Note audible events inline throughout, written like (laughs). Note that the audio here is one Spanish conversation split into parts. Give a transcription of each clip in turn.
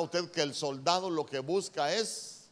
usted que el soldado lo que busca es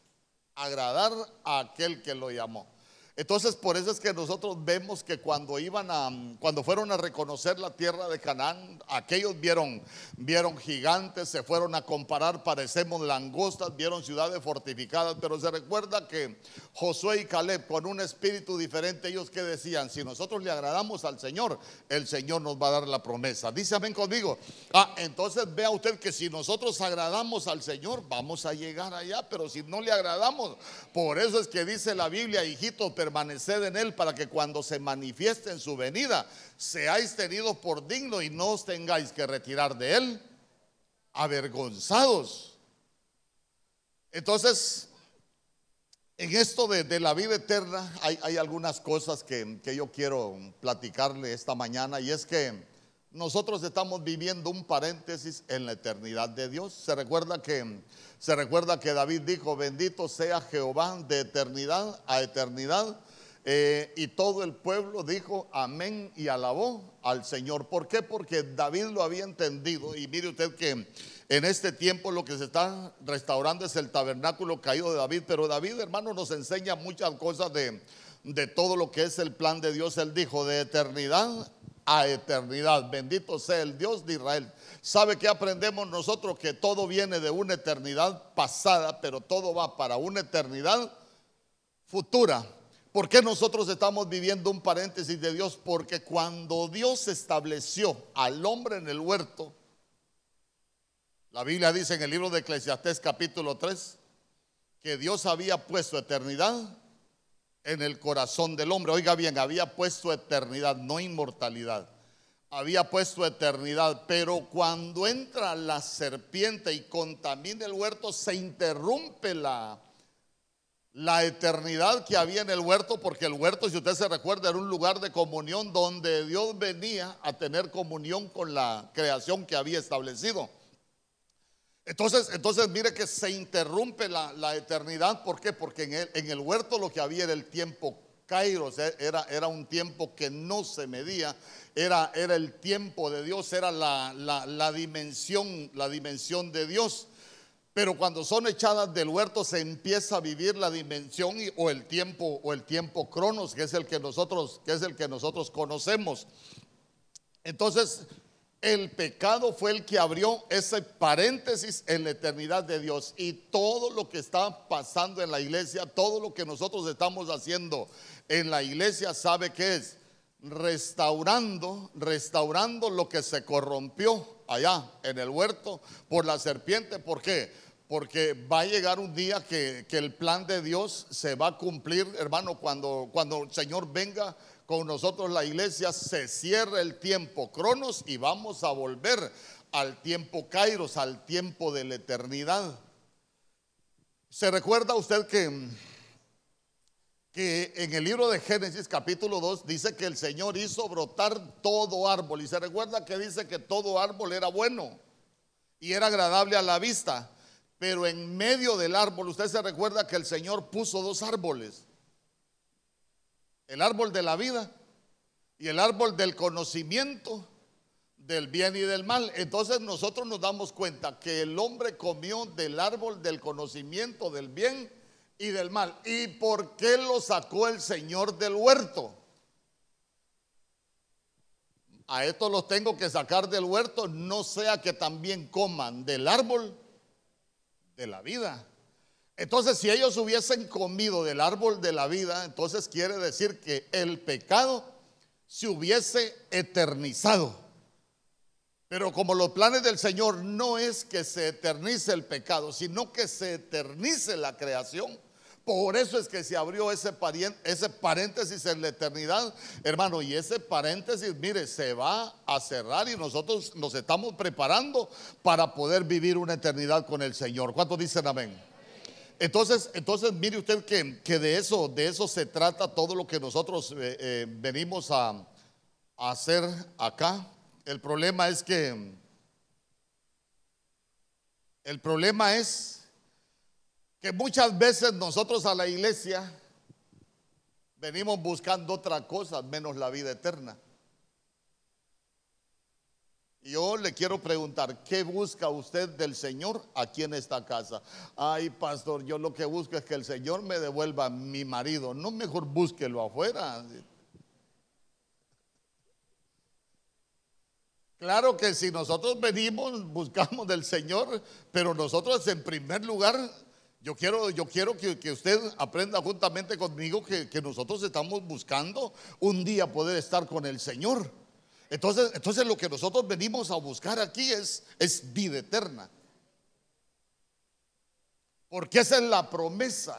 agradar a aquel que lo llamó. Entonces, por eso es que nosotros vemos que cuando iban a, cuando fueron a reconocer la tierra de Canaán, aquellos vieron, vieron gigantes, se fueron a comparar, parecemos langostas, vieron ciudades fortificadas, pero se recuerda que Josué y Caleb, con un espíritu diferente, ellos que decían, si nosotros le agradamos al Señor, el Señor nos va a dar la promesa. Dice amén conmigo. Ah, entonces vea usted que si nosotros agradamos al Señor, vamos a llegar allá, pero si no le agradamos, por eso es que dice la Biblia, hijito, permaneced en él para que cuando se manifieste en su venida seáis tenidos por digno y no os tengáis que retirar de él avergonzados. Entonces, en esto de, la vida eterna hay, algunas cosas que, que yo quiero platicarle esta mañana y es que nosotros estamos viviendo un paréntesis en la eternidad de Dios. Se recuerda que se recuerda que David dijo, "Bendito sea Jehová de eternidad a eternidad." Eh, y todo el pueblo dijo amén y alabó al Señor. ¿Por qué? Porque David lo había entendido. Y mire usted que en este tiempo lo que se está restaurando es el tabernáculo caído de David. Pero David, hermano, nos enseña muchas cosas de, de todo lo que es el plan de Dios. Él dijo, de eternidad a eternidad. Bendito sea el Dios de Israel. ¿Sabe que aprendemos nosotros? Que todo viene de una eternidad pasada, pero todo va para una eternidad futura. ¿Por qué nosotros estamos viviendo un paréntesis de Dios? Porque cuando Dios estableció al hombre en el huerto, la Biblia dice en el libro de Eclesiastés capítulo 3 que Dios había puesto eternidad en el corazón del hombre. Oiga bien, había puesto eternidad, no inmortalidad. Había puesto eternidad, pero cuando entra la serpiente y contamina el huerto, se interrumpe la, la eternidad que había en el huerto, porque el huerto, si usted se recuerda, era un lugar de comunión donde Dios venía a tener comunión con la creación que había establecido. Entonces, entonces mire que se interrumpe la, eternidad. ¿Por qué? Porque en el, huerto lo que había era el tiempo Kairos, eh, era, era un tiempo que no se medía, era, era el tiempo de Dios, era la, la, dimensión, la dimensión de Dios. Pero cuando son echadas del huerto se empieza a vivir la dimensión o el tiempo o el tiempo cronos, que es el que nosotros que es el que nosotros conocemos. Entonces, el pecado fue el que abrió ese paréntesis en la eternidad de Dios. Y todo lo que está pasando en la iglesia, todo lo que nosotros estamos haciendo en la iglesia, ¿sabe qué es? Restaurando, restaurando lo que se corrompió allá en el huerto por la serpiente. ¿Por qué? Porque va a llegar un día que, el plan de Dios se va a cumplir, hermano, cuando, cuando el Señor venga con nosotros la iglesia, se cierra el tiempo cronos y vamos a volver al tiempo kairos, al tiempo de la eternidad. ¿Se recuerda usted que, que en el libro de Génesis capítulo 2 dice que el Señor hizo brotar todo árbol? Y se recuerda que dice que todo árbol era bueno y era agradable a la vista. Pero en medio del árbol, usted se recuerda que el Señor puso dos árboles el árbol de la vida y el árbol del conocimiento del bien y del mal. Entonces nosotros nos damos cuenta que el hombre comió del árbol del conocimiento del bien y del mal. ¿Y por qué lo sacó el Señor del huerto? A estos los tengo que sacar del huerto, no sea que también coman del árbol de la vida entonces, si ellos hubiesen comido del árbol de la vida, entonces quiere decir que el pecado se hubiese eternizado. Pero como los planes del Señor no es que se eternice el pecado, sino que se eternice la creación. Por eso es que se abrió ese, ese paréntesis en la eternidad, hermano. Y ese paréntesis, mire, se va a cerrar y nosotros nos estamos preparando para poder vivir una eternidad con el Señor. ¿Cuántos dicen amén? Entonces, entonces mire usted que, de eso, de eso se trata todo lo que nosotros eh, eh, venimos a, a hacer acá. El problema es que el problema es que muchas veces nosotros a la iglesia venimos buscando otra cosa menos la vida eterna. Yo le quiero preguntar, ¿qué busca usted del Señor aquí en esta casa? Ay, pastor, yo lo que busco es que el Señor me devuelva mi marido. No mejor búsquelo afuera. Claro que si nosotros venimos, buscamos del Señor, pero nosotros en primer lugar, yo quiero, yo quiero que, usted aprenda juntamente conmigo que, que nosotros estamos buscando un día poder estar con el Señor. Entonces, entonces lo que nosotros venimos a buscar aquí es, es vida eterna. Porque esa es la promesa.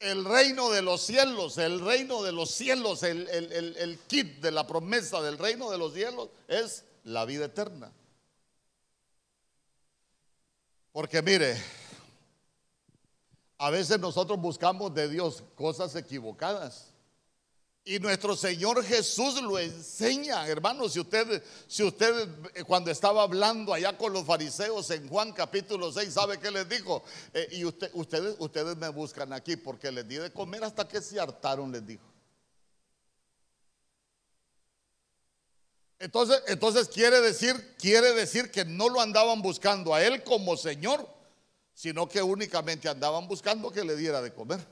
El reino de los cielos, el reino de los cielos, el, el kit de la promesa del reino de los cielos es la vida eterna. Porque mire, a veces nosotros buscamos de Dios cosas equivocadas. Y nuestro Señor Jesús lo enseña, hermanos. Si usted, si eh, cuando estaba hablando allá con los fariseos en Juan capítulo 6, ¿sabe qué les dijo? Eh, y usted, ustedes, ustedes me buscan aquí porque les di de comer hasta que se hartaron, les dijo. Entonces, entonces quiere decir, quiere decir que no lo andaban buscando a él como Señor, sino que únicamente andaban buscando que le diera de comer.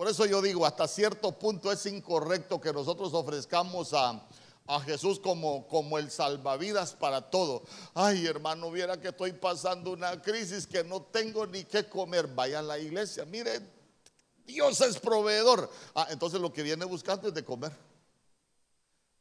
Por eso yo digo, hasta cierto punto es incorrecto que nosotros ofrezcamos a, Jesús como, como el salvavidas para todo. Ay, hermano, viera que estoy pasando una crisis que no tengo ni qué comer. Vaya a la iglesia, mire, Dios es proveedor. Ah, entonces lo que viene buscando es de comer.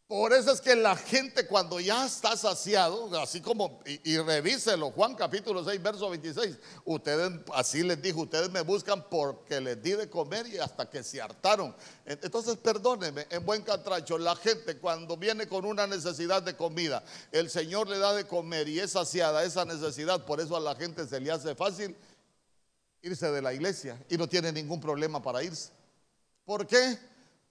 Por eso es que la gente cuando ya está saciado, así como, y, revíselo, Juan capítulo 6, verso 26, ustedes, así les dijo, ustedes me buscan porque les di de comer y hasta que se hartaron. Entonces, perdónenme, en buen catracho, la gente cuando viene con una necesidad de comida, el Señor le da de comer y es saciada esa necesidad, por eso a la gente se le hace fácil irse de la iglesia y no tiene ningún problema para irse. ¿Por qué?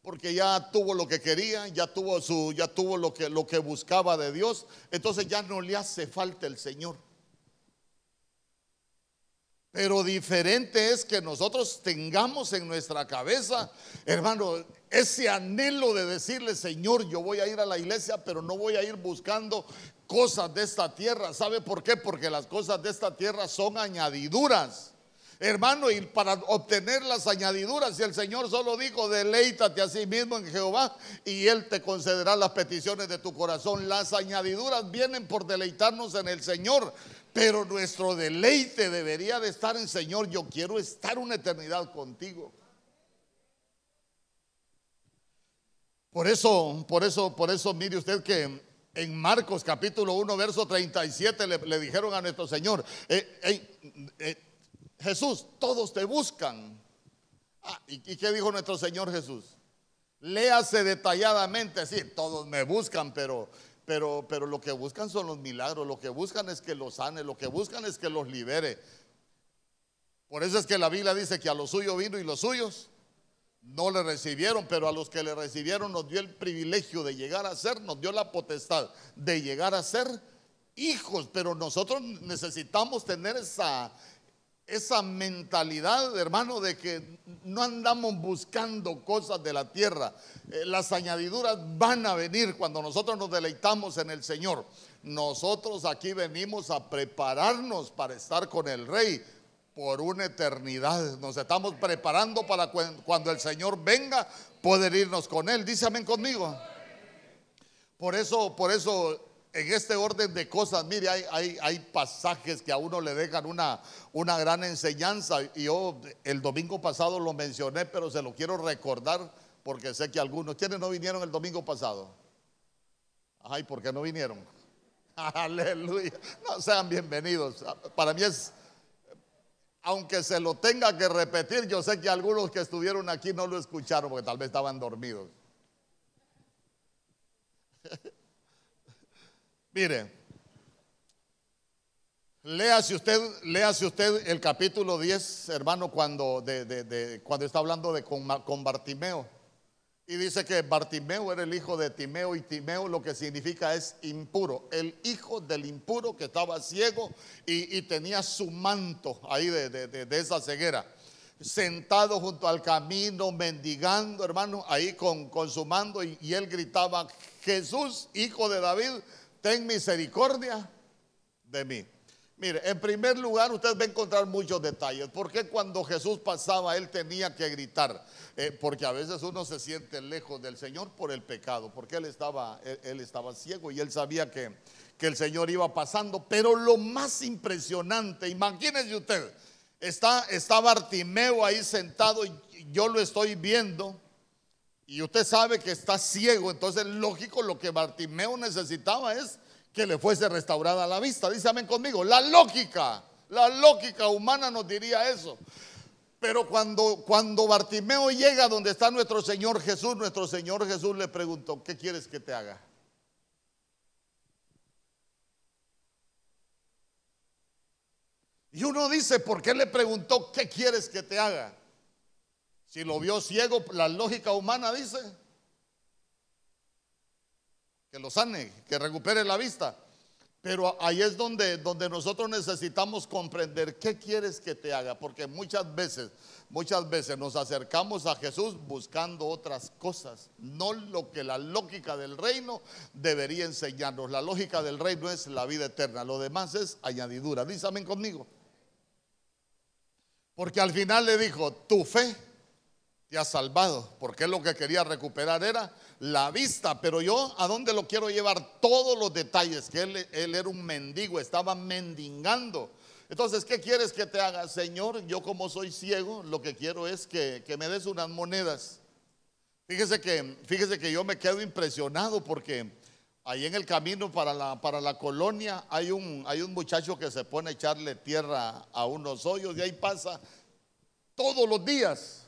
Porque ya tuvo lo que quería, ya tuvo su ya tuvo lo que lo que buscaba de Dios, entonces ya no le hace falta el Señor. Pero diferente es que nosotros tengamos en nuestra cabeza, hermano, ese anhelo de decirle, Señor, yo voy a ir a la iglesia, pero no voy a ir buscando cosas de esta tierra. ¿Sabe por qué? Porque las cosas de esta tierra son añadiduras. Hermano, y para obtener las añadiduras, y el Señor solo dijo, deleítate a sí mismo en Jehová y Él te concederá las peticiones de tu corazón. Las añadiduras vienen por deleitarnos en el Señor, pero nuestro deleite debería de estar en Señor. Yo quiero estar una eternidad contigo. Por eso, por eso, por eso, mire usted que en Marcos capítulo 1, verso 37 le, le dijeron a nuestro Señor, eh, eh, Jesús, todos te buscan. Ah, ¿y, qué dijo nuestro Señor Jesús? Léase detalladamente, sí, todos me buscan, pero, pero, pero lo que buscan son los milagros, lo que buscan es que los sane, lo que buscan es que los libere. Por eso es que la Biblia dice que a los suyos vino y los suyos no le recibieron, pero a los que le recibieron nos dio el privilegio de llegar a ser, nos dio la potestad de llegar a ser hijos, pero nosotros necesitamos tener esa, esa mentalidad, hermano, de que no andamos buscando cosas de la tierra. Eh, las añadiduras van a venir cuando nosotros nos deleitamos en el Señor. Nosotros aquí venimos a prepararnos para estar con el Rey por una eternidad. Nos estamos preparando para cuando el Señor venga poder irnos con Él. Dice amén conmigo. Por eso, por eso en este orden de cosas, mire, hay, hay, pasajes que a uno le dejan una, una gran enseñanza. Y yo el domingo pasado lo mencioné, pero se lo quiero recordar porque sé que algunos, ¿quiénes no vinieron el domingo pasado? Ay, ¿por qué no vinieron? (laughs) Aleluya. No sean bienvenidos. Para mí es, aunque se lo tenga que repetir, yo sé que algunos que estuvieron aquí no lo escucharon porque tal vez estaban dormidos. (laughs) Mire, léase usted, usted el capítulo 10, hermano, cuando, de, cuando está hablando de con, Bartimeo. Y dice que Bartimeo era el hijo de Timeo y Timeo lo que significa es impuro, el hijo del impuro que estaba ciego y, y tenía su manto ahí de, esa ceguera. sentado junto al camino, mendigando, hermano, ahí con, su mando, y, y él gritaba, Jesús, hijo de David, ten misericordia de mí. Mire, en primer lugar, usted va a encontrar muchos detalles. Porque cuando Jesús pasaba, él tenía que gritar? Eh, porque a veces uno se siente lejos del Señor por el pecado, porque él estaba, él, estaba ciego y él sabía que, que, el Señor iba pasando. Pero lo más impresionante, imagínese usted, está, está Bartimeo ahí sentado y yo lo estoy viendo. Y usted sabe que está ciego, entonces lógico lo que Bartimeo necesitaba es que le fuese restaurada la vista. Dice amén conmigo. La lógica, la lógica humana nos diría eso. Pero cuando, cuando Bartimeo llega donde está nuestro Señor Jesús, nuestro Señor Jesús le preguntó, ¿qué quieres que te haga? Y uno dice, ¿por qué le preguntó, ¿qué quieres que te haga? Si lo vio ciego, la lógica humana dice, que lo sane, que recupere la vista. Pero ahí es donde, donde nosotros necesitamos comprender qué quieres que te haga, porque muchas veces, muchas veces nos acercamos a Jesús buscando otras cosas, no lo que la lógica del reino debería enseñarnos. La lógica del reino es la vida eterna, lo demás es añadidura. Dísame conmigo. Porque al final le dijo, tu fe te ha salvado, porque lo que quería recuperar era la vista, pero yo a dónde lo quiero llevar todos los detalles, que él, era un mendigo, estaba mendigando. Entonces, ¿qué quieres que te haga? Señor, yo como soy ciego, lo que quiero es que, me des unas monedas. Fíjese que, fíjese que yo me quedo impresionado porque ahí en el camino para la, para la colonia hay un, hay un muchacho que se pone a echarle tierra a unos hoyos y ahí pasa todos los días.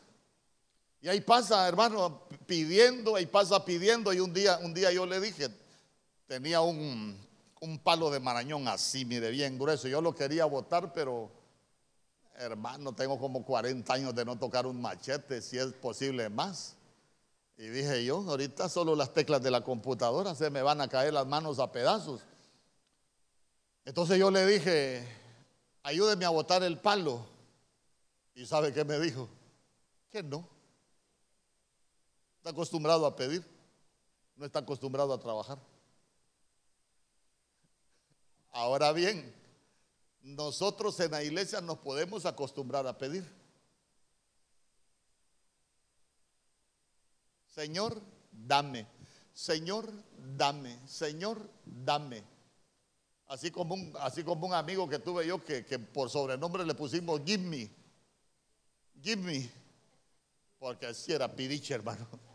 Y ahí pasa, hermano, pidiendo, ahí pasa pidiendo. Y un día, un día yo le dije, tenía un, palo de marañón así, mire, bien grueso. Yo lo quería botar, pero hermano, tengo como 40 años de no tocar un machete, si es posible más. Y dije yo, ahorita solo las teclas de la computadora se me van a caer las manos a pedazos. Entonces yo le dije, ayúdeme a botar el palo. ¿Y sabe qué me dijo? Que no. Está acostumbrado a pedir, no está acostumbrado a trabajar. Ahora bien, nosotros en la iglesia nos podemos acostumbrar a pedir. Señor, dame. Señor, dame. Señor, dame. Así como un, así como un amigo que tuve yo que, que por sobrenombre le pusimos Give me. Give me. Porque así era pidiche, hermano.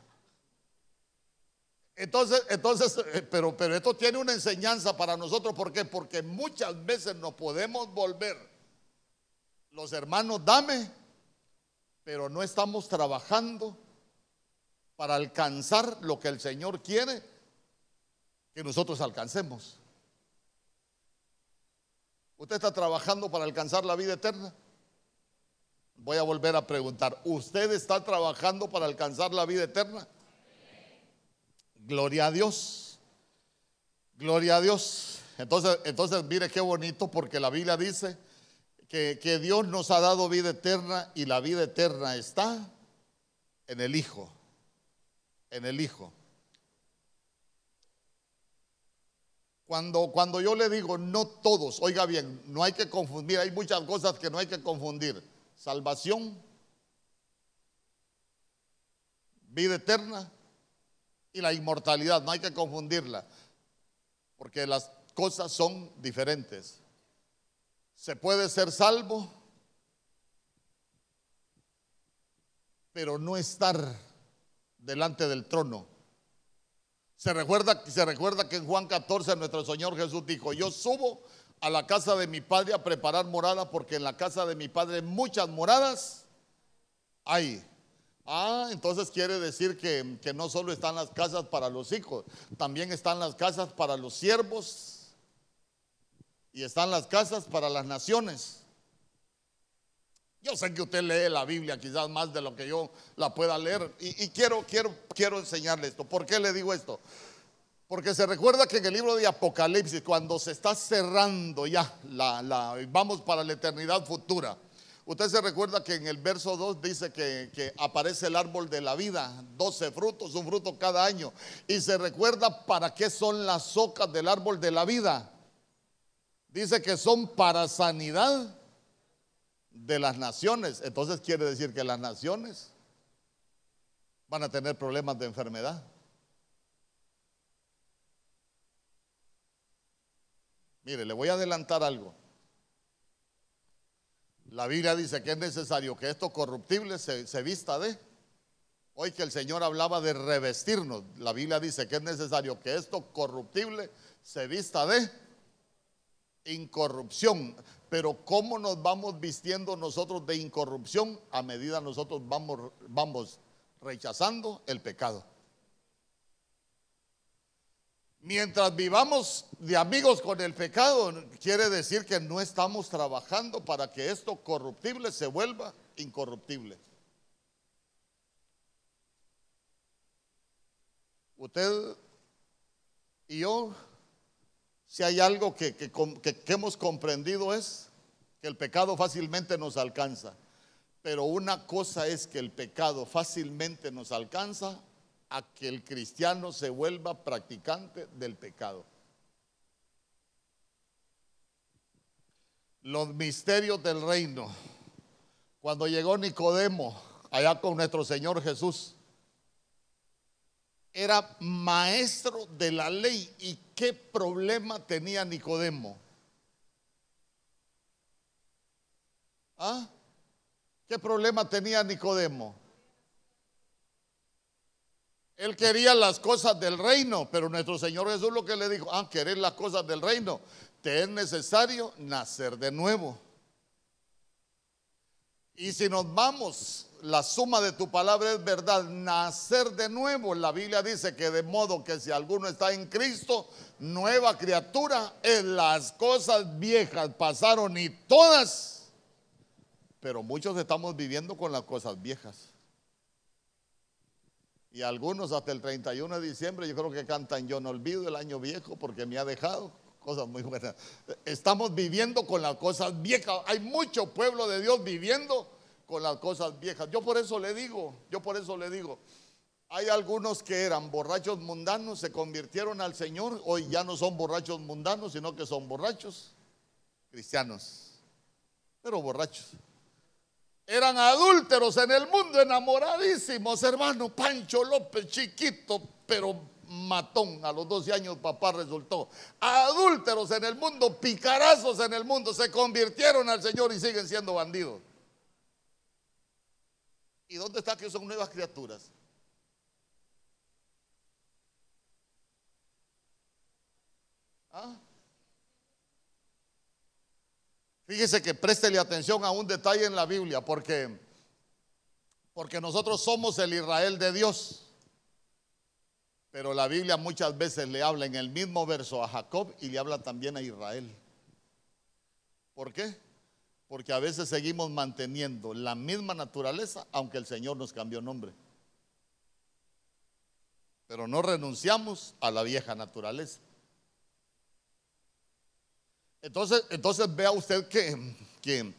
Entonces, entonces, eh, pero, pero esto tiene una enseñanza para nosotros. ¿Por qué? Porque muchas veces nos podemos volver los hermanos, dame, pero no estamos trabajando para alcanzar lo que el Señor quiere que nosotros alcancemos. ¿Usted está trabajando para alcanzar la vida eterna? Voy a volver a preguntar, ¿usted está trabajando para alcanzar la vida eterna? Gloria a Dios. Gloria a Dios. Entonces, entonces mire qué bonito porque la Biblia dice que, que Dios nos ha dado vida eterna y la vida eterna está en el Hijo. En el Hijo. Cuando, cuando yo le digo no todos, oiga bien, no hay que confundir, hay muchas cosas que no hay que confundir. Salvación, vida eterna y la inmortalidad. No hay que confundirla, porque las cosas son diferentes. Se puede ser salvo, pero no estar delante del trono. Se recuerda, se recuerda que en Juan 14 nuestro Señor Jesús dijo, yo subo a la casa de mi Padre a preparar morada porque en la casa de mi Padre muchas moradas hay. Ah, entonces quiere decir que, no solo están las casas para los hijos, también están las casas para los siervos y están las casas para las naciones. Yo sé que usted lee la Biblia quizás más de lo que yo la pueda leer y, quiero, quiero, quiero enseñarle esto. ¿Por qué le digo esto? Porque se recuerda que en el libro de Apocalipsis, cuando se está cerrando ya, la, la, vamos para la eternidad futura, Usted se recuerda que en el verso 2 dice que, aparece el árbol de la vida, 12 frutos, un fruto cada año. Y se recuerda para qué son las hojas del árbol de la vida. Dice que son para sanidad de las naciones. Entonces quiere decir que las naciones van a tener problemas de enfermedad. Mire, le voy a adelantar algo. La Biblia dice que es necesario que esto corruptible se, vista de. Hoy que el Señor hablaba de revestirnos, la Biblia dice que es necesario que esto corruptible se vista de incorrupción. Pero ¿cómo nos vamos vistiendo nosotros de incorrupción a medida nosotros vamos, vamos rechazando el pecado? Mientras vivamos de amigos con el pecado, quiere decir que no estamos trabajando para que esto corruptible se vuelva incorruptible. Usted y yo, si hay algo que, hemos comprendido es que el pecado fácilmente nos alcanza. Pero una cosa es que el pecado fácilmente nos alcanza a que el cristiano se vuelva practicante del pecado. Los misterios del reino. Cuando llegó Nicodemo allá con nuestro Señor Jesús, era maestro de la ley. ¿Y qué problema tenía Nicodemo? ¿Ah? ¿Qué problema tenía Nicodemo? Él quería las cosas del reino, pero nuestro Señor Jesús lo que le dijo, ah, querer las cosas del reino, te es necesario nacer de nuevo. Y si nos vamos, la suma de tu palabra es verdad, nacer de nuevo. La Biblia dice que de modo que si alguno está en Cristo, nueva criatura, en las cosas viejas pasaron y todas. Pero muchos estamos viviendo con las cosas viejas. Y algunos hasta el 31 de diciembre yo creo que cantan Yo no olvido el año viejo porque me ha dejado cosas muy buenas. Estamos viviendo con las cosas viejas. Hay mucho pueblo de Dios viviendo con las cosas viejas. Yo por eso le digo, yo por eso le digo, hay algunos que eran borrachos mundanos, se convirtieron al Señor, hoy ya no son borrachos mundanos, sino que son borrachos cristianos, pero borrachos eran adúlteros en el mundo, enamoradísimos, hermano. Pancho López, chiquito, pero matón. A los 12 años papá resultó. Adúlteros en el mundo, picarazos en el mundo, se convirtieron al Señor y siguen siendo bandidos. ¿Y dónde está que son nuevas criaturas? ¿Ah? Fíjese que préstele atención a un detalle en la Biblia, porque, porque nosotros somos el Israel de Dios. Pero la Biblia muchas veces le habla en el mismo verso a Jacob y le habla también a Israel. ¿Por qué? Porque a veces seguimos manteniendo la misma naturaleza, aunque el Señor nos cambió nombre. Pero no renunciamos a la vieja naturaleza. Entonces, entonces vea usted que,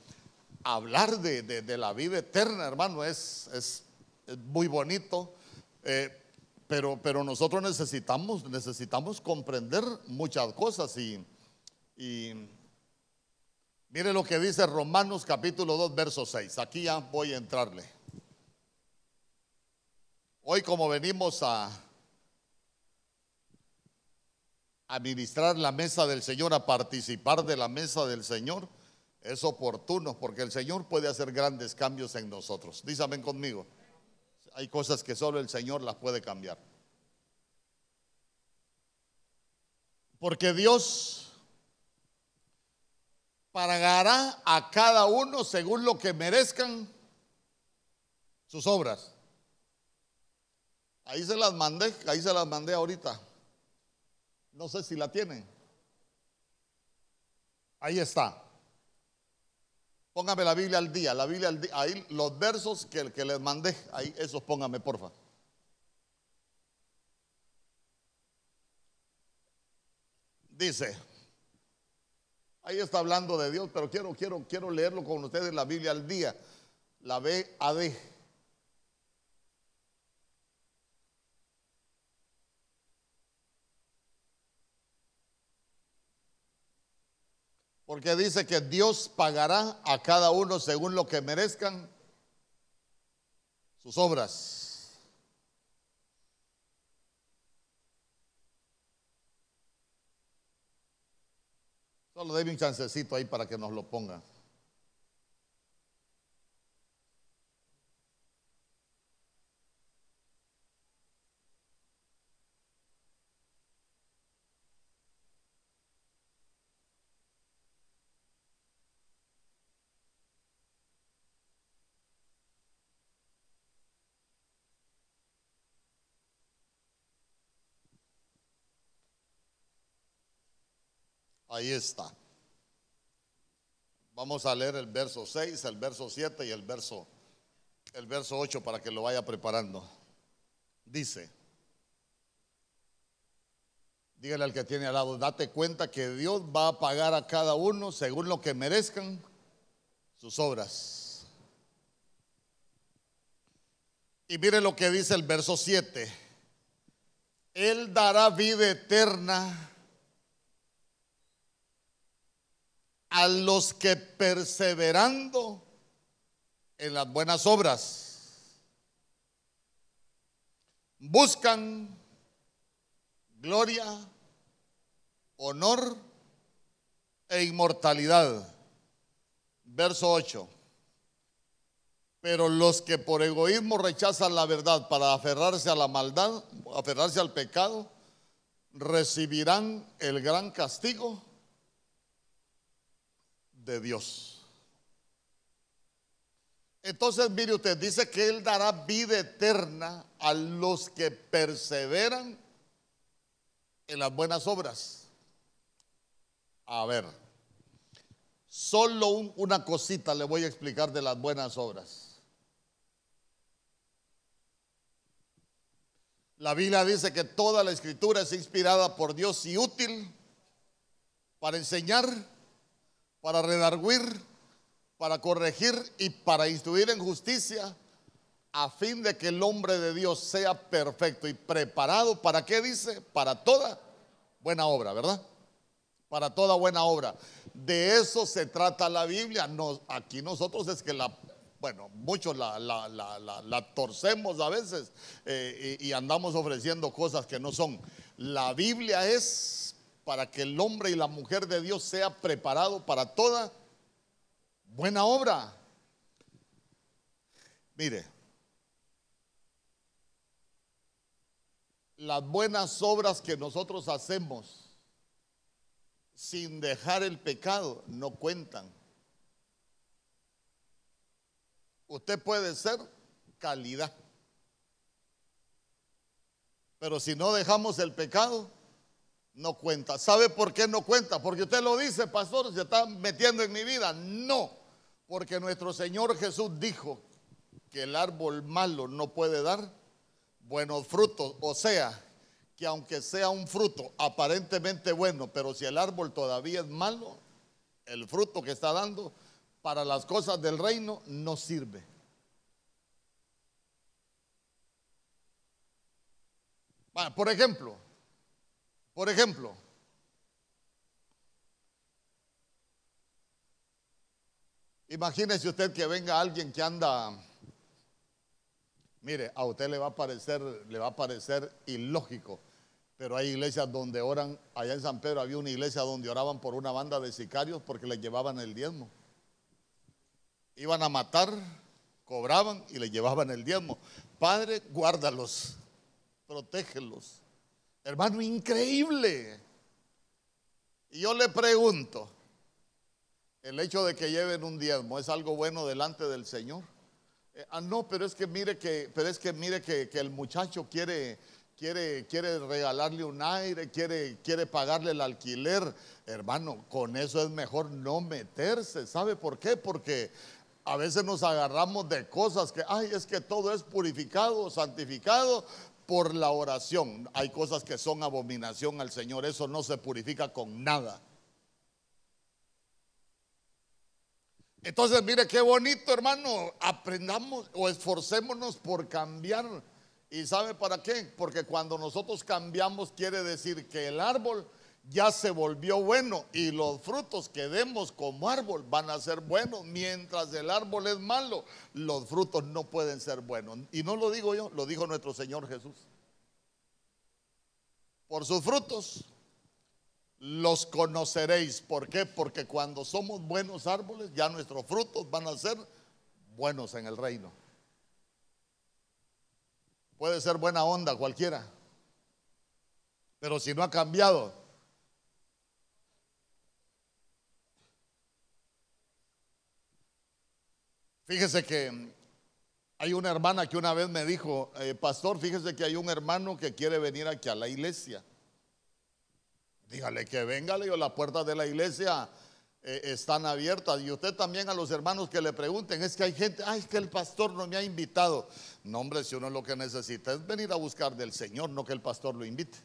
hablar de, la vida eterna, hermano, es, muy bonito, eh, pero, pero nosotros necesitamos, necesitamos comprender muchas cosas y, y mire lo que dice Romanos capítulo 2, verso 6. Aquí ya voy a entrarle. Hoy como venimos a, administrar la mesa del Señor, a participar de la mesa del Señor, es oportuno porque el Señor puede hacer grandes cambios en nosotros. Dísame conmigo. Hay cosas que solo el Señor las puede cambiar. Porque Dios pagará a cada uno según lo que merezcan sus obras. Ahí se las mandé, ahí se las mandé ahorita. No sé si la tienen. Ahí está. Póngame la Biblia al día, la Biblia al día. Ahí los versos que, que les mandé, ahí esos póngame, porfa. Dice, Ahí está hablando de Dios, pero quiero, quiero, quiero leerlo con ustedes la Biblia al día. La BAD. Porque dice que Dios pagará a cada uno según lo que merezcan sus obras. Solo déme un chancecito ahí para que nos lo ponga. Ahí está. Vamos a leer el verso 6, el verso 7 y el verso el verso 8 para que lo vaya preparando. Dice: Dígale al que tiene al lado, date cuenta que Dios va a pagar a cada uno según lo que merezcan sus obras. Y mire lo que dice el verso 7. Él dará vida eterna a los que perseverando en las buenas obras buscan gloria, honor e inmortalidad. Verso 8. Pero los que por egoísmo rechazan la verdad para aferrarse a la maldad, aferrarse al pecado, recibirán el gran castigo de Dios. Entonces, mire usted, dice que Él dará vida eterna a los que perseveran en las buenas obras. A ver, solo una cosita le voy a explicar de las buenas obras. La Biblia dice que toda la escritura es inspirada por Dios y útil para enseñar, para redarguir, para corregir y para instruir en justicia, a fin de que el hombre de Dios sea perfecto y preparado. ¿Para qué dice? Para toda buena obra, ¿verdad? Para toda buena obra. De eso se trata la Biblia. aquí nosotros es que la, bueno, muchos la, torcemos a veces eh, y andamos ofreciendo cosas que no son. La Biblia es para que el hombre y la mujer de Dios sea preparado para toda buena obra. Mire, las buenas obras que nosotros hacemos sin dejar el pecado no cuentan. Usted puede ser calidad, pero si no dejamos el pecado, no cuenta. ¿Sabe por qué no cuenta? Porque usted lo dice, pastor, se está metiendo en mi vida. No, porque nuestro Señor Jesús dijo que el árbol malo no puede dar buenos frutos. O sea, que aunque sea un fruto aparentemente bueno, pero si el árbol todavía es malo, el fruto que está dando para las cosas del reino no sirve. Por ejemplo, por ejemplo, imagínese usted que venga alguien que anda, mire, a usted le va a parecer, le va a parecer ilógico, pero hay iglesias donde oran, allá en San Pedro había una iglesia donde oraban por una banda de sicarios porque le llevaban el diezmo. Iban a matar, cobraban y le llevaban el diezmo. Padre, guárdalos, protégelos. Hermano, increíble. Y yo le pregunto, ¿el hecho de que lleven un diezmo es algo bueno delante del Señor? Eh, ah, no, pero es que mire que, pero es que mire que, el muchacho quiere, quiere, quiere regalarle un aire, quiere, quiere pagarle el alquiler. Hermano, con eso es mejor no meterse. ¿Sabe por qué? Porque a veces nos agarramos de cosas que, ay, es que todo es purificado, santificado por la oración. Hay cosas que son abominación al Señor, eso no se purifica con nada. Entonces, mire qué bonito, hermano. Aprendamos o esforcémonos por cambiar. ¿Y sabe para qué? Porque cuando nosotros cambiamos, quiere decir que el árbol ya se volvió bueno y los frutos que demos como árbol van a ser buenos. Mientras el árbol es malo, los frutos no pueden ser buenos. Y no lo digo yo, lo dijo nuestro Señor Jesús. Por sus frutos los conoceréis. ¿Por qué? Porque cuando somos buenos árboles, ya nuestros frutos van a ser buenos en el reino. Puede ser buena onda cualquiera, pero si no ha cambiado, Fíjese que hay una hermana que una vez me dijo, eh, pastor, fíjese que hay un hermano que quiere venir aquí a la iglesia. Dígale que venga, le las puertas de la iglesia eh, están abiertas. Y usted también a los hermanos que le pregunten, es que hay gente, ay, es que el pastor no me ha invitado. No, hombre, si uno lo que necesita es venir a buscar del Señor, no que el pastor lo invite.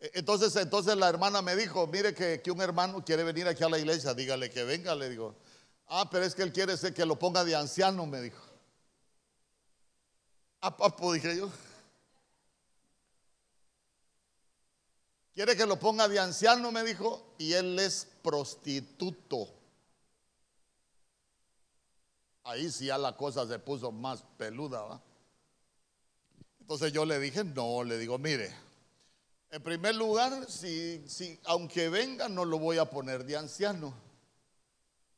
E, entonces, entonces la hermana me dijo, mire que, que un hermano quiere venir aquí a la iglesia, dígale que venga, le digo. Ah, pero es que él quiere ser que lo ponga de anciano, me dijo. Ah, papo, dije yo. Quiere que lo ponga de anciano, me dijo, y él es prostituto. Ahí sí ya la cosa se puso más peluda. ¿va? Entonces yo le dije, no, le digo, mire, en primer lugar, si, si, aunque venga, no lo voy a poner de anciano.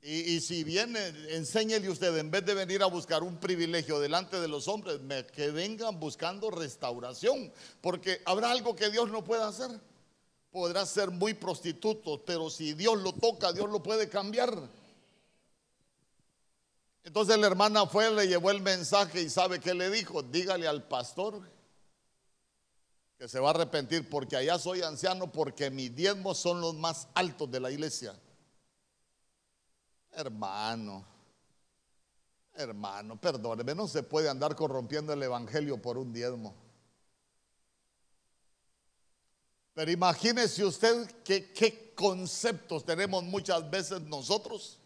Y, si viene, enséñele usted, en vez de venir a buscar un privilegio delante de los hombres, que vengan buscando restauración, porque habrá algo que Dios no pueda hacer. Podrá ser muy prostituto, pero si Dios lo toca, Dios lo puede cambiar. Entonces la hermana fue, le llevó el mensaje y sabe qué le dijo, dígale al pastor que se va a arrepentir porque allá soy anciano porque mis diezmos son los más altos de la iglesia. Hermano, hermano, perdóneme, no se puede andar corrompiendo el Evangelio por un diezmo. Pero imagínese usted qué conceptos tenemos muchas veces nosotros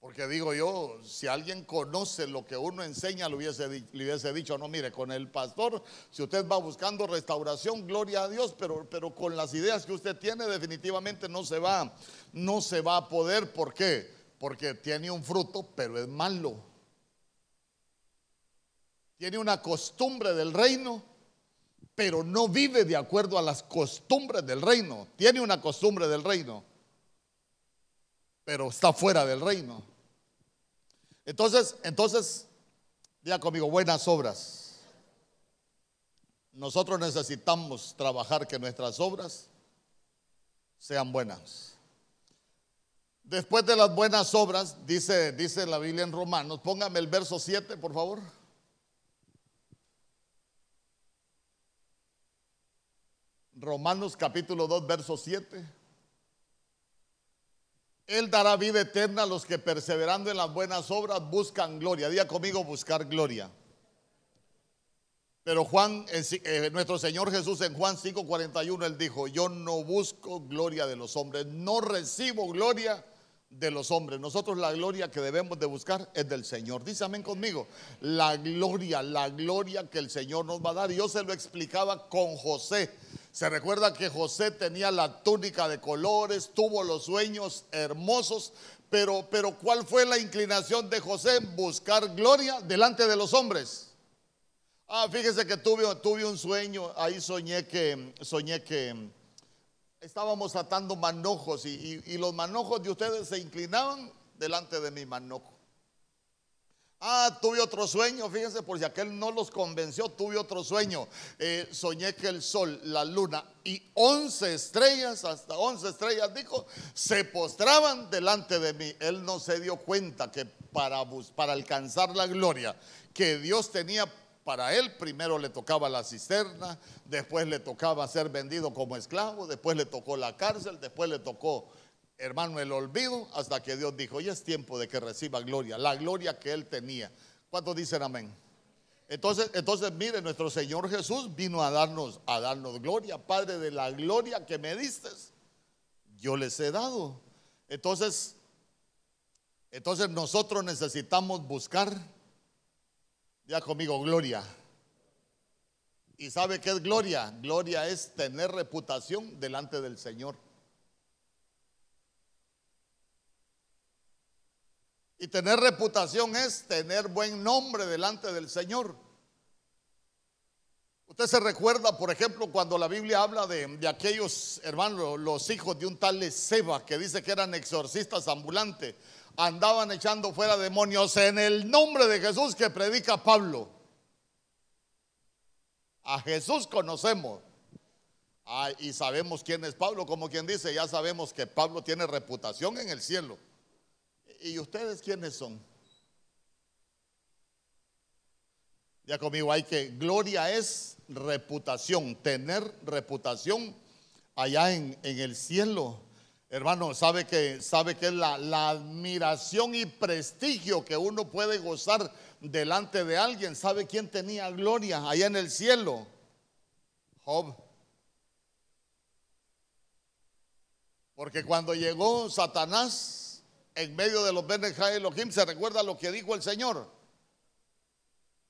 porque digo yo, si alguien conoce lo que uno enseña, le hubiese, le hubiese, dicho, no, mire, con el pastor, si usted va buscando restauración, gloria a Dios, pero, pero con las ideas que usted tiene, definitivamente no se va, no se va a poder. ¿Por qué? Porque tiene un fruto, pero es malo. Tiene una costumbre del reino, pero no vive de acuerdo a las costumbres del reino. Tiene una costumbre del reino, pero está fuera del reino. Entonces, entonces, diga conmigo, buenas obras. Nosotros necesitamos trabajar que nuestras obras sean buenas. Después de las buenas obras, dice, dice la Biblia en Romanos, póngame el verso 7, por favor. Romanos capítulo 2, verso 7. Él dará vida eterna a los que perseverando en las buenas obras buscan gloria. Día conmigo buscar gloria. Pero Juan, eh, nuestro Señor Jesús en Juan 5:41, él dijo, yo no busco gloria de los hombres, no recibo gloria de los hombres. Nosotros la gloria que debemos de buscar es del Señor. Dice amén conmigo. La gloria, la gloria que el Señor nos va a dar. Yo se lo explicaba con José. Se recuerda que José tenía la túnica de colores, tuvo los sueños hermosos, pero, pero ¿cuál fue la inclinación de José? Buscar gloria delante de los hombres. Ah, fíjese que tuve, un sueño, ahí soñé que, soñé que estábamos atando manojos y, y los manojos de ustedes se inclinaban delante de mi manojo. Ah, tuve otro sueño, fíjense, por si aquel no los convenció, tuve otro sueño. Eh, soñé que el sol, la luna y once estrellas, hasta once estrellas, dijo, se postraban delante de mí. Él no se dio cuenta que para, para alcanzar la gloria que Dios tenía para él, primero le tocaba la cisterna, después le tocaba ser vendido como esclavo, después le tocó la cárcel, después le tocó hermano, el olvido hasta que Dios dijo, ya es tiempo de que reciba gloria, la gloria que él tenía. ¿Cuántos dicen amén? Entonces, entonces, mire, nuestro Señor Jesús vino a darnos, a darnos gloria. Padre, de la gloria que me diste, yo les he dado. Entonces, Entonces nosotros necesitamos buscar, ya conmigo, gloria. ¿Y sabe qué es gloria? Gloria es tener reputación delante del Señor. Y tener reputación es tener buen nombre delante del Señor. Usted se recuerda, por ejemplo, cuando la Biblia habla de, aquellos hermanos, los hijos de un tal Seba, que dice que eran exorcistas ambulantes, andaban echando fuera demonios en el nombre de Jesús que predica Pablo. A Jesús conocemos. y sabemos quién es Pablo, como quien dice, ya sabemos que Pablo tiene reputación en el cielo. ¿Y ustedes quiénes son? Ya conmigo hay que, gloria es reputación, tener reputación allá en, el cielo. Hermano, sabe que, sabe que es la, la, admiración y prestigio que uno puede gozar delante de alguien. ¿Sabe quién tenía gloria allá en el cielo? Job. Porque cuando llegó Satanás en medio de los Benejá Elohim, se recuerda lo que dijo el Señor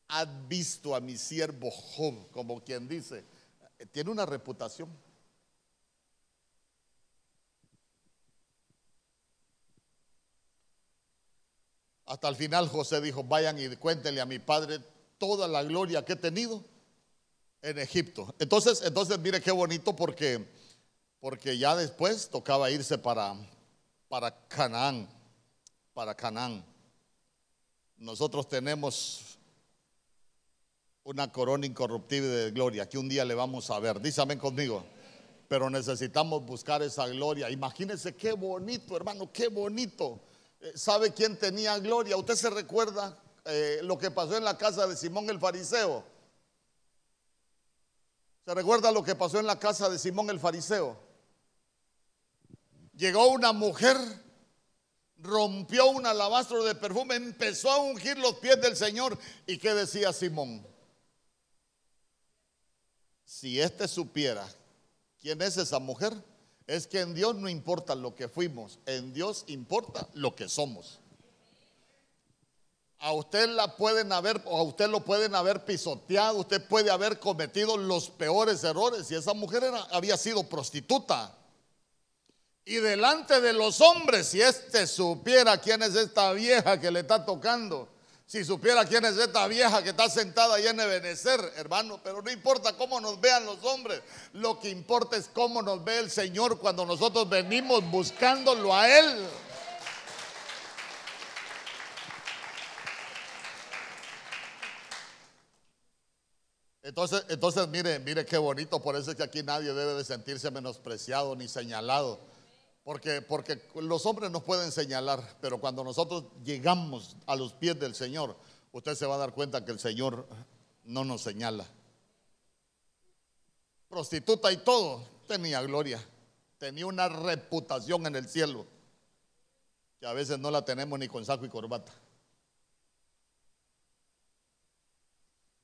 has visto a mi siervo Job, como quien dice, tiene una reputación. Hasta el final José dijo, vayan y cuéntenle a mi padre toda la gloria que he tenido en Egipto. Entonces, entonces mire qué bonito porque, porque ya después tocaba irse para, para Canaán, para Canaán. Nosotros tenemos una corona incorruptible de gloria que un día le vamos a ver. Dísame conmigo. Pero necesitamos buscar esa gloria. Imagínense qué bonito, hermano, qué bonito. Eh, ¿Sabe quién tenía gloria? ¿Usted se recuerda eh, lo que pasó en la casa de Simón el fariseo? ¿Se recuerda lo que pasó en la casa de Simón el fariseo? Llegó una mujer, rompió un alabastro de perfume, empezó a ungir los pies del Señor. ¿Y qué decía Simón? Si éste supiera quién es esa mujer, es que en Dios no importa lo que fuimos, en Dios importa lo que somos. A usted la pueden haber, o a usted lo pueden haber pisoteado, usted puede haber cometido los peores errores. Y esa mujer había sido prostituta. Y delante de los hombres, si éste supiera quién es esta vieja que le está tocando, si supiera quién es esta vieja que está sentada ahí en Ebenezer, hermano, pero no importa cómo nos vean los hombres, lo que importa es cómo nos ve el Señor cuando nosotros venimos buscándolo a Él. Entonces, entonces mire, mire qué bonito, por eso es que aquí nadie debe de sentirse menospreciado ni señalado. Porque, porque los hombres nos pueden señalar, pero cuando nosotros llegamos a los pies del Señor, usted se va a dar cuenta que el Señor no nos señala. Prostituta y todo, tenía gloria, tenía una reputación en el cielo, que a veces no la tenemos ni con saco y corbata.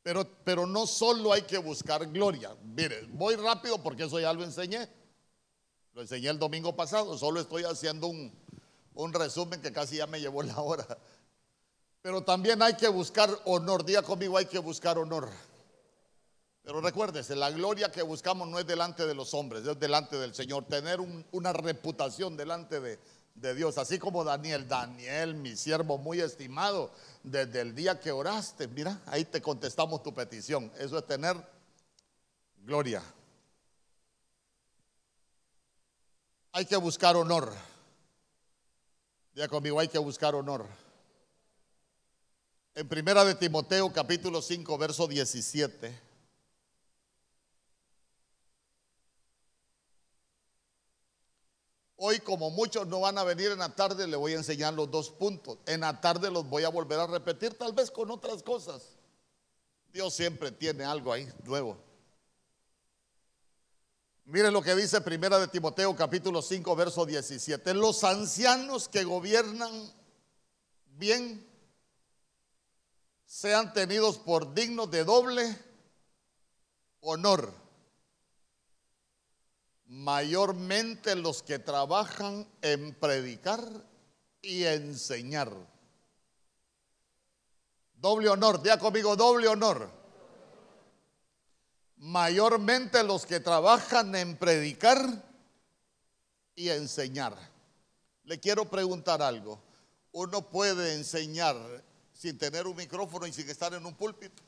Pero, pero no solo hay que buscar gloria. Mire, voy rápido porque eso ya lo enseñé. Lo enseñé el domingo pasado, solo estoy haciendo un, resumen que casi ya me llevó la hora. Pero también hay que buscar honor, diga conmigo, hay que buscar honor. Pero recuérdese, la gloria que buscamos no es delante de los hombres, es delante del Señor. Tener una reputación delante de, de, Dios, así como Daniel. Daniel, mi siervo muy estimado, desde el día que oraste, mira, ahí te contestamos tu petición. Eso es tener gloria. Hay que buscar honor. Ya conmigo, hay que buscar honor. En primera de Timoteo capítulo 5, verso 17. Hoy como muchos no van a venir en la tarde, le voy a enseñar los dos puntos. En la tarde los voy a volver a repetir, tal vez con otras cosas. Dios siempre tiene algo ahí nuevo. Mire lo que dice Primera de Timoteo capítulo 5 verso 17. Los ancianos que gobiernan bien sean tenidos por dignos de doble honor. Mayormente los que trabajan en predicar y enseñar. Doble honor, diga conmigo, doble honor. Mayormente los que trabajan en predicar y enseñar. Le quiero preguntar algo. ¿Uno puede enseñar sin tener un micrófono y sin estar en un púlpito?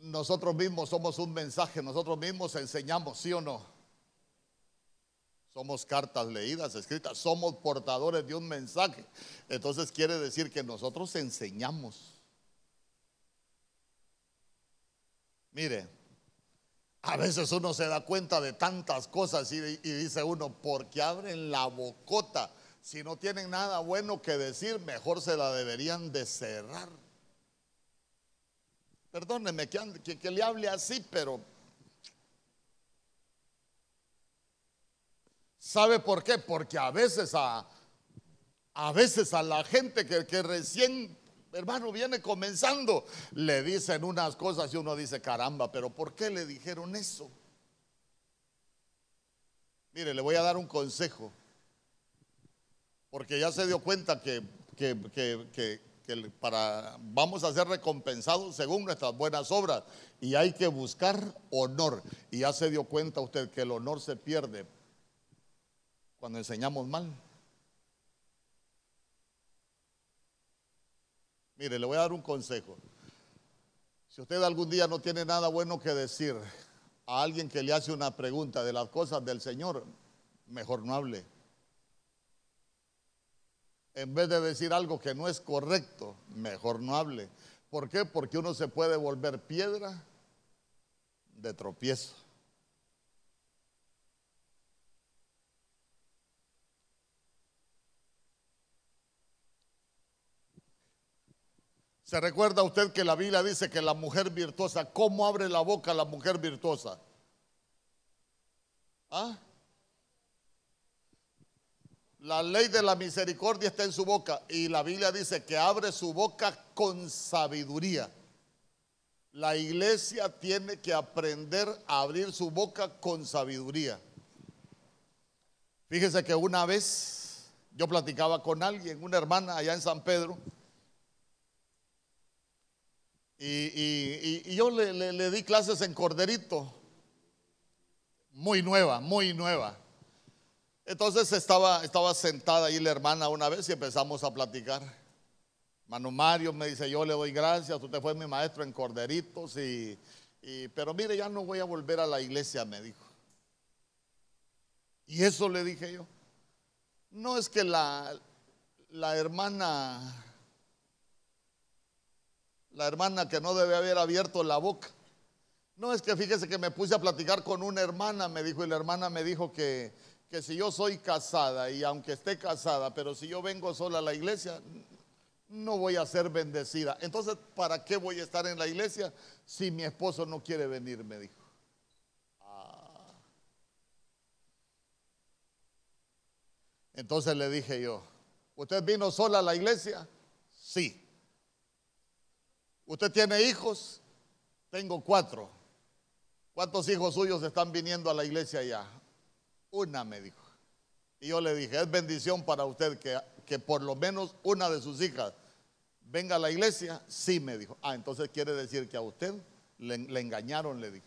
nosotros mismos somos un mensaje, nosotros mismos enseñamos, ¿sí o no? Somos cartas leídas, escritas, somos portadores de un mensaje. Entonces quiere decir que nosotros enseñamos. Mire, a veces uno se da cuenta de tantas cosas y, dice uno, ¿por qué abren la bocota? Si no tienen nada bueno que decir, mejor se la deberían de cerrar. Perdóneme que, que, le hable así, pero ¿sabe por qué? Porque a veces a, a veces a la gente que, recién hermano, viene comenzando, le dicen unas cosas y uno dice, caramba, pero ¿por qué le dijeron eso? Mire, le voy a dar un consejo, porque ya se dio cuenta que, que, que, que para, vamos a ser recompensados según nuestras buenas obras y hay que buscar honor. Y ya se dio cuenta usted que el honor se pierde cuando enseñamos mal. Mire, le voy a dar un consejo. Si usted algún día no tiene nada bueno que decir a alguien que le hace una pregunta de las cosas del Señor, mejor no hable en vez de decir algo que no es correcto, mejor no hable. ¿Por qué? Porque uno se puede volver piedra de tropiezo. ¿Se recuerda usted que la Biblia dice que la mujer virtuosa, ¿cómo abre la boca la mujer virtuosa? ¿Ah? La ley de la misericordia está en su boca y la Biblia dice que abre su boca con sabiduría. La iglesia tiene que aprender a abrir su boca con sabiduría. Fíjese que una vez yo platicaba con alguien, una hermana allá en San Pedro, y, yo le, di clases en Corderito, muy nueva, muy nueva. Entonces estaba, estaba sentada ahí la hermana una vez y empezamos a platicar. Manu Mario me dice, yo le doy gracias, usted fue mi maestro en Corderitos, y, pero mire, ya no voy a volver a la iglesia, me dijo. Y eso le dije yo. No es que la, la hermana, la hermana que no debe haber abierto la boca. No es que fíjese que me puse a platicar con una hermana, me dijo, y la hermana me dijo que, que si yo soy casada y aunque esté casada, pero si yo vengo sola a la iglesia, no voy a ser bendecida. Entonces, ¿para qué voy a estar en la iglesia si mi esposo no quiere venir? Me dijo. Ah. Entonces le dije yo, ¿usted vino sola a la iglesia? Sí. ¿Usted tiene hijos? Tengo cuatro. ¿Cuántos hijos suyos están viniendo a la iglesia ya? Una me dijo. Y yo le dije, es bendición para usted que, que por lo menos una de sus hijas venga a la iglesia. Sí, me dijo. Ah, entonces quiere decir que a usted le, le engañaron, le dije.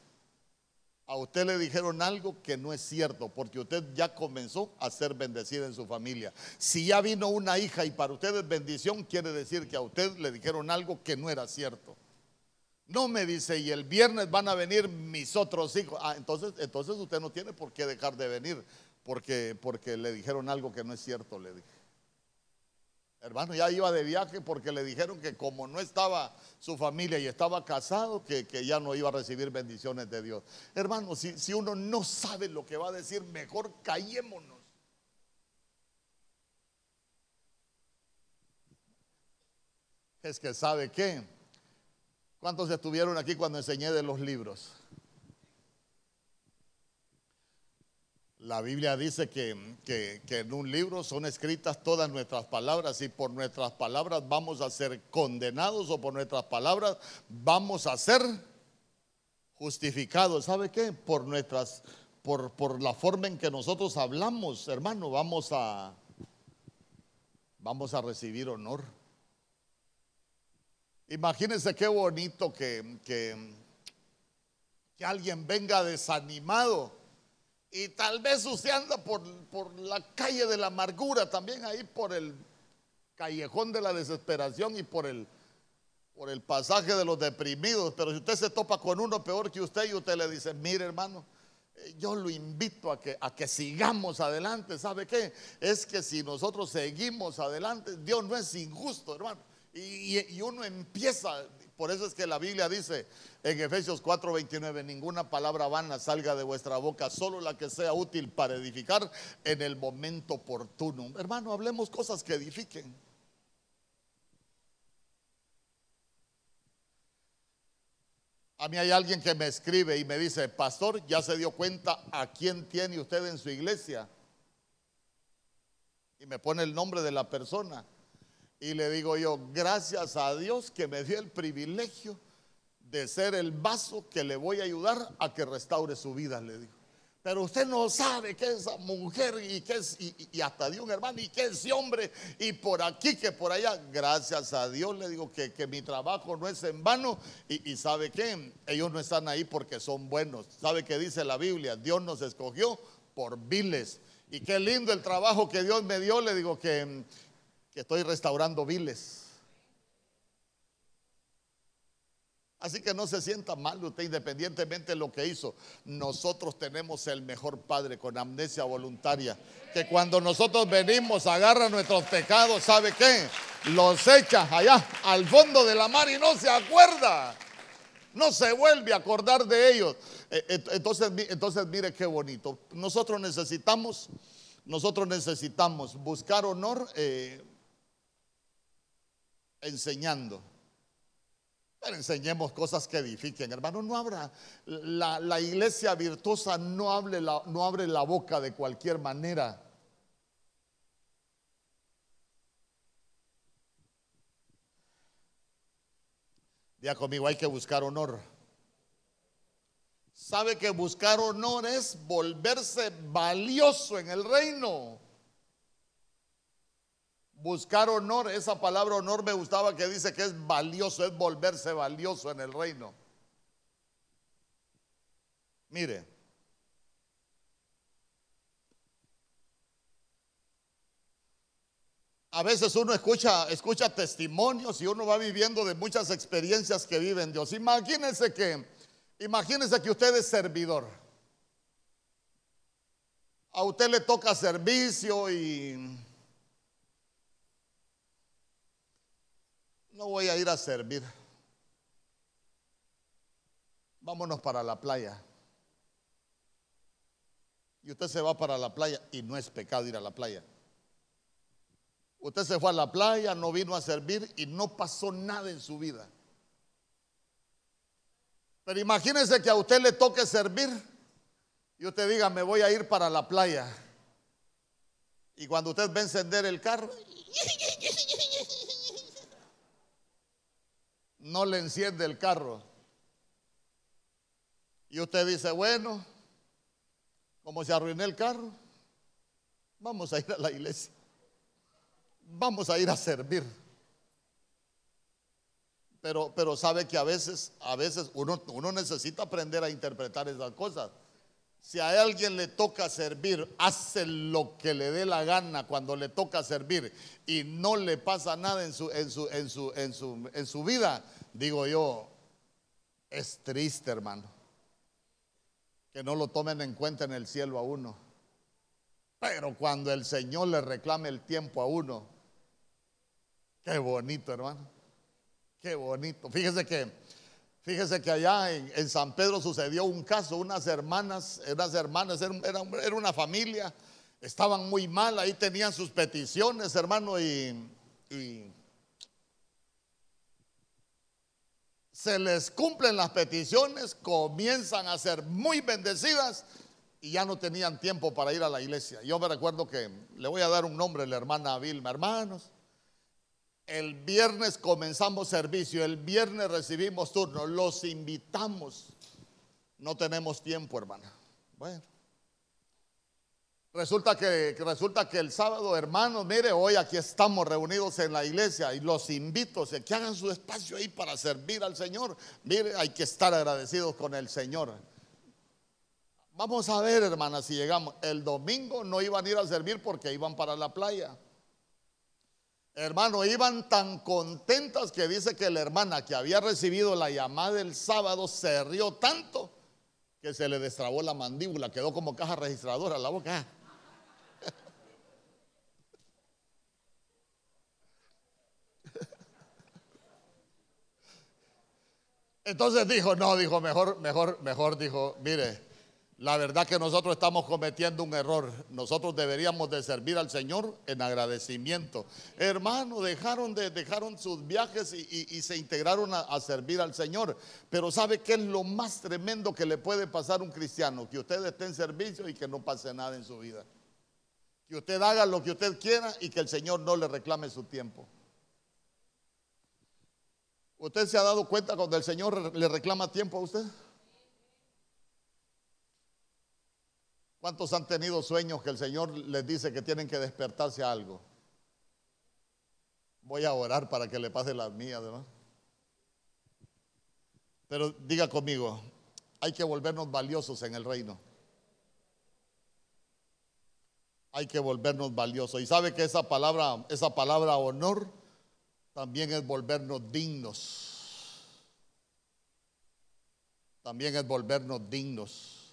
A usted le dijeron algo que no es cierto, porque usted ya comenzó a ser bendecida en su familia. Si ya vino una hija y para usted es bendición, quiere decir que a usted le dijeron algo que no era cierto. No me dice, y el viernes van a venir mis otros hijos. Ah, entonces, entonces usted no tiene por qué dejar de venir, porque, porque le dijeron algo que no es cierto, le dije. Hermano, ya iba de viaje porque le dijeron que como no estaba su familia y estaba casado, que, ya no iba a recibir bendiciones de Dios. Hermano, si, si uno no sabe lo que va a decir, mejor callémonos. Es que sabe qué ¿Cuántos estuvieron aquí cuando enseñé de los libros? La Biblia dice que, que, en un libro son escritas todas nuestras palabras y por nuestras palabras vamos a ser condenados o por nuestras palabras vamos a ser justificados, ¿sabe qué? Por nuestras, por, por la forma en que nosotros hablamos, hermano, vamos a, vamos a recibir honor. Imagínense qué bonito que, que, que alguien venga desanimado y tal vez usted anda por, por la calle de la amargura, también ahí por el callejón de la desesperación y por el, por el pasaje de los deprimidos. Pero si usted se topa con uno peor que usted y usted le dice, mire hermano, eh, yo lo invito a que, a que sigamos adelante. ¿Sabe qué? Es que si nosotros seguimos adelante, Dios no es injusto, hermano. Y, y uno empieza, por eso es que la Biblia dice en Efesios 4:29, ninguna palabra vana salga de vuestra boca, solo la que sea útil para edificar en el momento oportuno. Hermano, hablemos cosas que edifiquen. A mí hay alguien que me escribe y me dice, pastor, ¿ya se dio cuenta a quién tiene usted en su iglesia? Y me pone el nombre de la persona. Y le digo yo, gracias a Dios que me dio el privilegio de ser el vaso que le voy a ayudar a que restaure su vida, le digo. Pero usted no sabe que esa mujer y que es, y, hasta de un hermano, y que ese hombre, y por aquí que por allá. Gracias a Dios le digo que, que mi trabajo no es en vano. Y, y, sabe que ellos no están ahí porque son buenos. Sabe que dice la Biblia, Dios nos escogió por viles. Y qué lindo el trabajo que Dios me dio, le digo que, que estoy restaurando viles. Así que no se sienta mal usted independientemente de lo que hizo. Nosotros tenemos el mejor Padre con amnesia voluntaria. Que cuando nosotros venimos, agarra nuestros pecados, ¿sabe qué? Los echa allá al fondo de la mar y no se acuerda. No se vuelve a acordar de ellos. Eh, entonces, entonces mire qué bonito. Nosotros necesitamos, nosotros necesitamos buscar honor eh, enseñando enseñemos cosas que edifiquen, hermano. No abra la, iglesia virtuosa, no, hable la, no abre la boca de cualquier manera. Ya conmigo hay que buscar honor. ¿Sabe que buscar honor es volverse valioso en el reino? Buscar honor, esa palabra honor me gustaba que dice que es valioso, es volverse valioso en el reino. Mire, a veces uno escucha, escucha testimonios y uno va viviendo de muchas experiencias que viven Dios. Imagínense que, imagínense que usted es servidor. A usted le toca servicio y no voy a ir a servir. Vámonos para la playa. Y usted se va para la playa y no es pecado ir a la playa. Usted se fue a la playa, no vino a servir y no pasó nada en su vida. Pero imagínese que a usted le toque servir y usted diga, me voy a ir para la playa. Y cuando usted ve encender el carro, no le enciende el carro. Y usted dice, bueno, como se arruinó el carro, vamos a ir a la iglesia. Vamos a ir a servir. Pero, pero sabe que a veces, a veces uno, uno necesita aprender a interpretar esas cosas. Si a alguien le toca servir, hace lo que le dé la gana cuando le toca servir y no le pasa nada en su, en su, en su, en su, en su vida, digo yo, es triste, hermano. Que no lo tomen en cuenta en el cielo a uno. Pero cuando el Señor le reclame el tiempo a uno, qué bonito, hermano. Qué bonito. Fíjese que Fíjese que allá en, San Pedro sucedió un caso, unas hermanas, unas hermanas, era, una familia, estaban muy mal, ahí tenían sus peticiones, hermano, y, y se les cumplen las peticiones, comienzan a ser muy bendecidas y ya no tenían tiempo para ir a la iglesia. Yo me recuerdo que le voy a dar un nombre, la hermana Vilma, hermanos. El viernes comenzamos servicio, el viernes recibimos turno, los invitamos. no tenemos tiempo, hermana. Bueno. Resulta que, resulta que el sábado, hermanos, mire, hoy aquí estamos reunidos en la iglesia y los invito a que hagan su espacio ahí para servir al Señor. Mire, hay que estar agradecidos con el Señor. Vamos a ver, hermanas, si llegamos. El domingo no iban a ir a servir porque iban para la playa. Hermano, iban tan contentas que dice que la hermana que había recibido la llamada el sábado se rió tanto que se le destrabó la mandíbula, quedó como caja registradora la boca. (laughs) Entonces dijo, no, dijo, mejor, mejor, mejor, dijo, mire, la verdad que nosotros estamos cometiendo un error. Nosotros deberíamos de servir al Señor en agradecimiento. Hermano, dejaron, de, dejaron sus viajes y, se integraron a, a, servir al Señor. Pero ¿sabe qué es lo más tremendo que le puede pasar a un cristiano? Que usted esté en servicio y que no pase nada en su vida. Que usted haga lo que usted quiera y que el Señor no le reclame su tiempo. ¿Usted se ha dado cuenta cuando el Señor le reclama tiempo a usted? ¿Cuántos han tenido sueños que el Señor les dice que tienen que despertarse a algo? Voy a orar para que le pase las mías, ¿verdad? Pero diga conmigo, hay que volvernos valiosos en el reino. Hay que volvernos valiosos. Y sabe que esa palabra, esa palabra honor, también es volvernos dignos. También es volvernos dignos.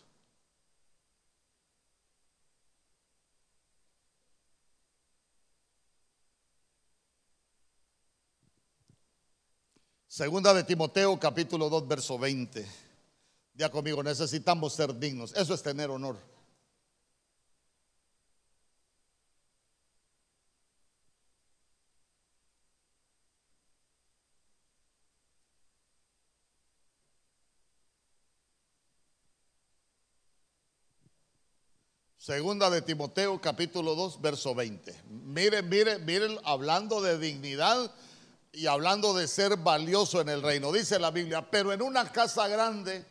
Segunda de Timoteo capítulo 2 verso 20. Ya conmigo, necesitamos ser dignos. Eso es tener honor. Segunda de Timoteo capítulo 2 verso 20. Miren, miren, miren, hablando de dignidad y hablando de ser valioso en el reino. Dice la Biblia, pero en una casa grande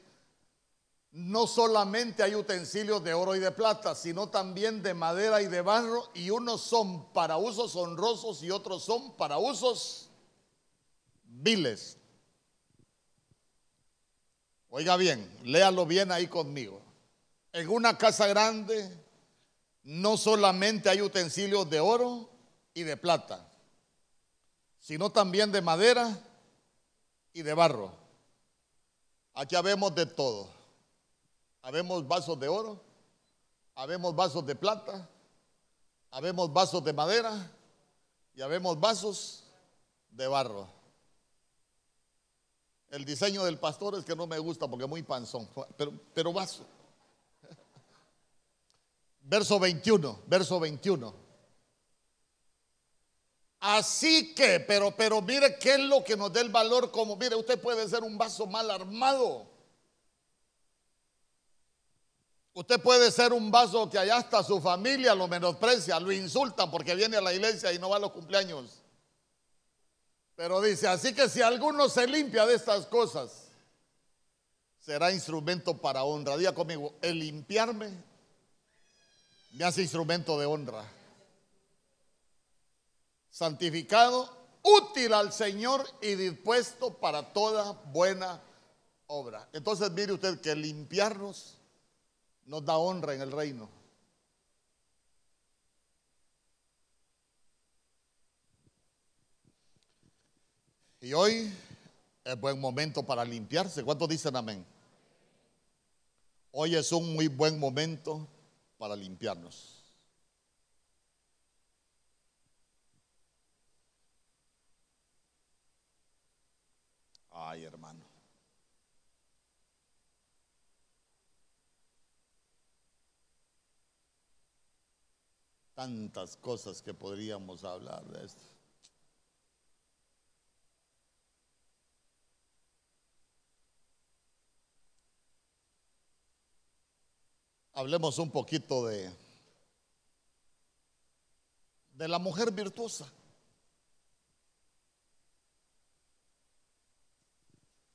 no solamente hay utensilios de oro y de plata, sino también de madera y de barro, y unos son para usos honrosos y otros son para usos viles. Oiga bien, léalo bien ahí conmigo. En una casa grande no solamente hay utensilios de oro y de plata, sino también de madera y de barro. Aquí habemos de todo. Habemos vasos de oro, habemos vasos de plata, habemos vasos de madera y habemos vasos de barro. El diseño del pastor es que no me gusta porque es muy panzón, pero, pero vaso. (laughs) Verso 21, verso 21. Así que, pero, pero mire qué es lo que nos da el valor como, mire, usted puede ser un vaso mal armado. Usted puede ser un vaso que allá hasta su familia lo menosprecia, lo insultan porque viene a la iglesia y no va a los cumpleaños. Pero dice, así que si alguno se limpia de estas cosas, será instrumento para honra. Diga conmigo, el limpiarme me hace instrumento de honra. Santificado, útil al Señor y dispuesto para toda buena obra. Entonces mire usted que limpiarnos nos da honra en el reino. Y hoy es buen momento para limpiarse. ¿Cuántos dicen amén? Hoy es un muy buen momento para limpiarnos. Ay, hermano. Tantas cosas que podríamos hablar de esto. hablemos un poquito de, de la mujer virtuosa.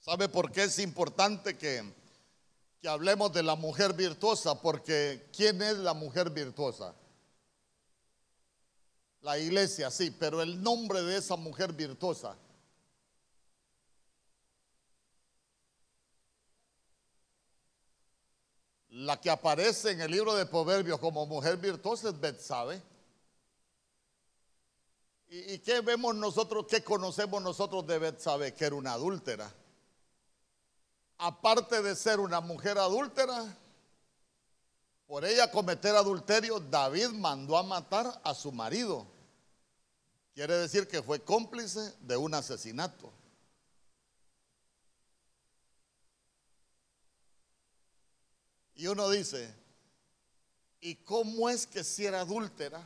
¿Sabe por qué es importante que, que hablemos de la mujer virtuosa, porque ¿quién es la mujer virtuosa? La iglesia, sí, pero el nombre de esa mujer virtuosa. La que aparece en el libro de Proverbios como mujer virtuosa es Betsabe. ¿Y, ¿Y qué vemos nosotros, qué conocemos nosotros de Betsabe? Que era una adúltera. Aparte de ser una mujer adúltera, por ella cometer adulterio, David mandó a matar a su marido. Quiere decir que fue cómplice de un asesinato. Y uno dice, ¿y cómo es que si era adúltera?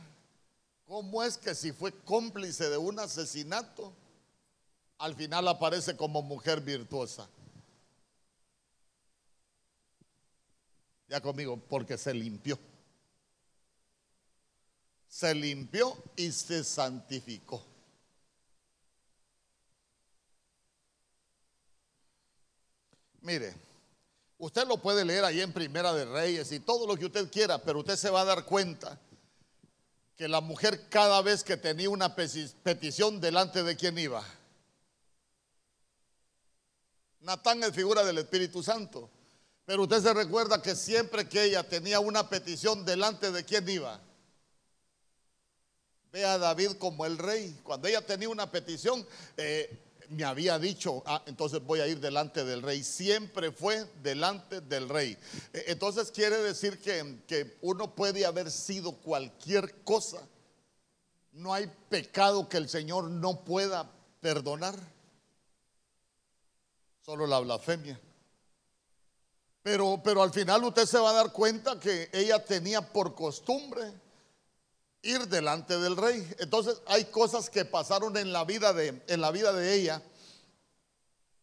¿Cómo es que si fue cómplice de un asesinato, al final aparece como mujer virtuosa? Ya conmigo, porque se limpió se limpió y se santificó. Mire, usted lo puede leer ahí en Primera de Reyes y todo lo que usted quiera, pero usted se va a dar cuenta que la mujer cada vez que tenía una petición delante de quién iba. Natán es figura del Espíritu Santo, pero usted se recuerda que siempre que ella tenía una petición delante de quién iba Ve a David como el rey. Cuando ella tenía una petición, eh, me había dicho, ah, entonces voy a ir delante del rey. Siempre fue delante del rey. Eh, entonces quiere decir que, que uno puede haber sido cualquier cosa. No hay pecado que el Señor no pueda perdonar. Solo la blasfemia. Pero, pero al final usted se va a dar cuenta que ella tenía por costumbre ir delante del rey. Entonces hay cosas que pasaron en la vida de, en la vida de ella.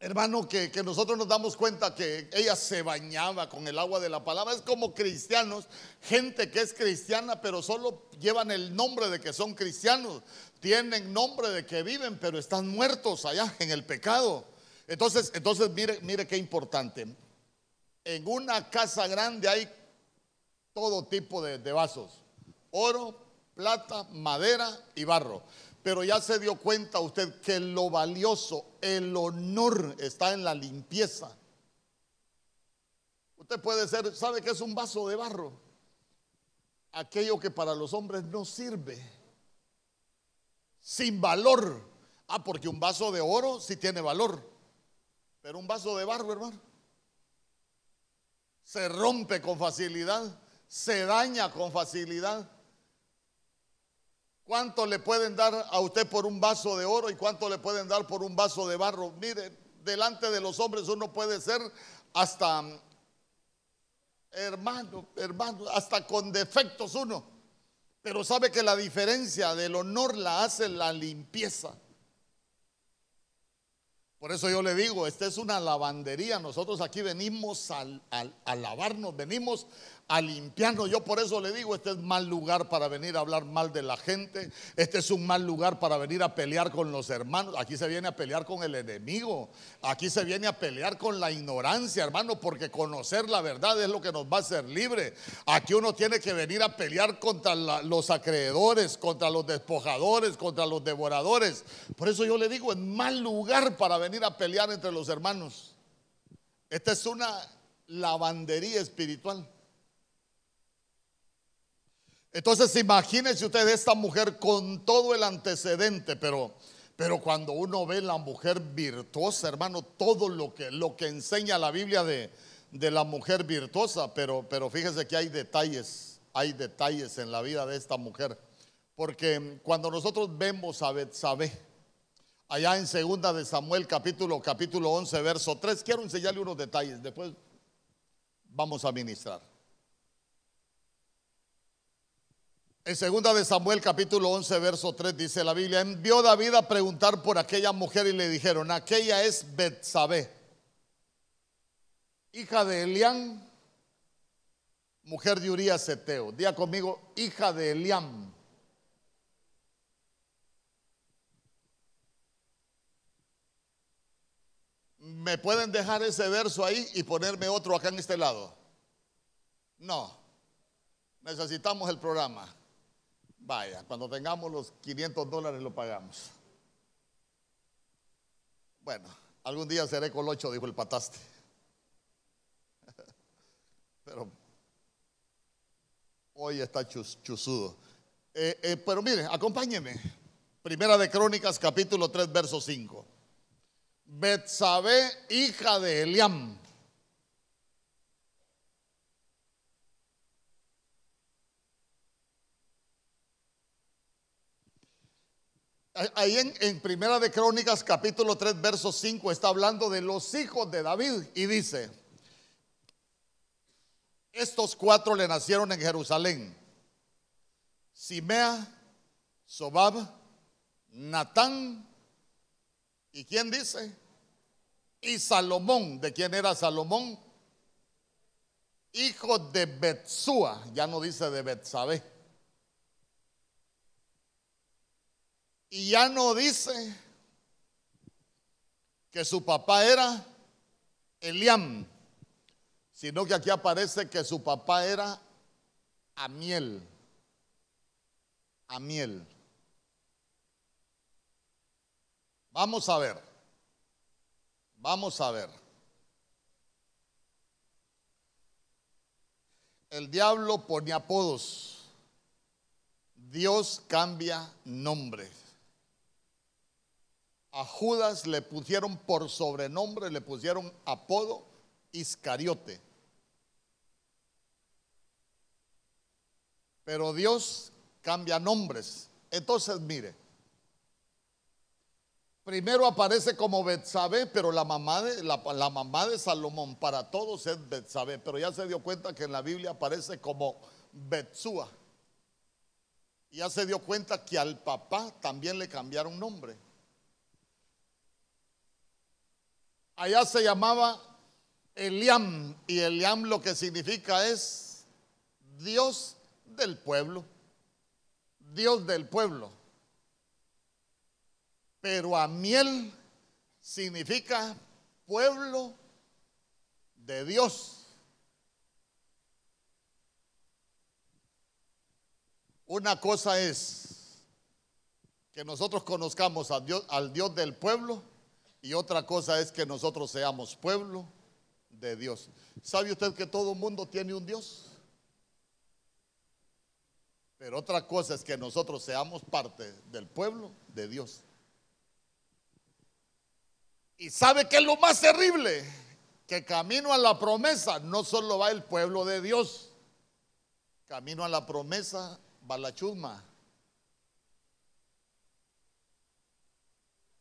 Hermano, que, que, nosotros nos damos cuenta que ella se bañaba con el agua de la palabra. Es como cristianos, gente que es cristiana, pero solo llevan el nombre de que son cristianos. Tienen nombre de que viven, pero están muertos allá en el pecado. Entonces, entonces mire, mire qué importante. En una casa grande hay todo tipo de, vasos. Oro, plata, madera y barro. Pero ya se dio cuenta usted que lo valioso, el honor está en la limpieza. Usted puede ser, ¿sabe que es un vaso de barro? Aquello que para los hombres no sirve. Sin valor. Ah, porque un vaso de oro sí tiene valor. Pero un vaso de barro, hermano, se rompe con facilidad, se daña con facilidad. ¿Cuánto le pueden dar a usted por un vaso de oro y cuánto le pueden dar por un vaso de barro? Mire, delante de los hombres uno puede ser hasta hermano, hermano, hasta con defectos uno. Pero sabe que la diferencia del honor la hace la limpieza. Por eso yo le digo, esta es una lavandería. Nosotros aquí venimos a, lavarnos, venimos a limpiarnos. Yo por eso le digo, este es mal lugar para venir a hablar mal de la gente. Este es un mal lugar para venir a pelear con los hermanos. Aquí se viene a pelear con el enemigo. Aquí se viene a pelear con la ignorancia, hermano, porque conocer la verdad es lo que nos va a hacer libre. Aquí uno tiene que venir a pelear contra los acreedores, contra los despojadores, contra los devoradores. Por eso yo le digo, es mal lugar para venir a pelear entre los hermanos. Esta es una lavandería espiritual. Entonces imagínense usted esta mujer con todo el antecedente, pero, pero cuando uno ve la mujer virtuosa, hermano, todo lo que, lo que enseña la Biblia de, de la mujer virtuosa, pero, pero fíjese que hay detalles, hay detalles en la vida de esta mujer. Porque cuando nosotros vemos a Betsabé, allá en segunda de Samuel capítulo, capítulo 11, verso 3, quiero enseñarle unos detalles, después vamos a ministrar. En segunda de Samuel capítulo 11 verso 3 dice la Biblia, envió David a preguntar por aquella mujer y le dijeron, aquella es Betsabé, hija de Elián, mujer de Urías Eteo. Día conmigo, hija de Elián. ¿Me pueden dejar ese verso ahí y ponerme otro acá en este lado? No. Necesitamos el programa. Vaya, cuando tengamos los 500 dólares lo pagamos. Bueno, algún día seré colocho, dijo el pataste. (laughs) Pero hoy está chusudo. Eh, eh, pero mire, acompáñeme. Primera de Crónicas, capítulo 3, verso 5. Betsabe, hija de Eliam. Ahí en, Primera de Crónicas, capítulo 3, verso 5, está hablando de los hijos de David y dice, estos cuatro le nacieron en Jerusalén. Simea, Sobab, Natán, ¿y quién dice? Y Salomón, ¿de quién era Salomón? Hijo de Betsúa, ya no dice de Betsabé. Y ya no dice que su papá era Eliam, sino que aquí aparece que su papá era Amiel. Amiel. Vamos a ver. Vamos a ver. El diablo pone apodos. Dios cambia nombres. A Judas le pusieron por sobrenombre, le pusieron apodo Iscariote. Pero Dios cambia nombres. Entonces, mire, Primero aparece como Betsabé, pero la mamá, de, la, mamá de Salomón para todos es Betsabé, pero ya se dio cuenta que en la Biblia aparece como Betsúa. Ya se dio cuenta que al papá también le cambiaron nombre. Allá se llamaba Eliam y Eliam lo que significa es Dios del pueblo. Dios del pueblo. Pero Amiel significa pueblo de Dios. Una cosa es que nosotros conozcamos al Dios del pueblo y otra cosa es que nosotros seamos pueblo de Dios. ¿Sabe usted que todo mundo tiene un Dios? Pero otra cosa es que nosotros seamos parte del pueblo de Dios. Y sabe que es lo más terrible, que camino a la promesa no solo va el pueblo de Dios, camino a la promesa va la chusma.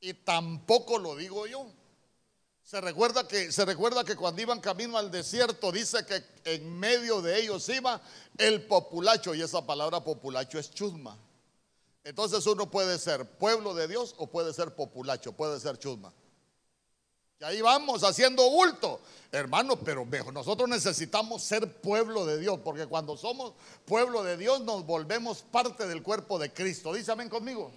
Y tampoco lo digo yo. Se recuerda que se recuerda que cuando iban camino al desierto dice que en medio de ellos iba el populacho y esa palabra populacho es chusma. Entonces uno puede ser pueblo de Dios o puede ser populacho, puede ser chusma. Y ahí vamos haciendo bulto. Hermano, pero nosotros necesitamos ser pueblo de Dios, porque cuando somos pueblo de Dios nos volvemos parte del cuerpo de Cristo. Dice amén conmigo.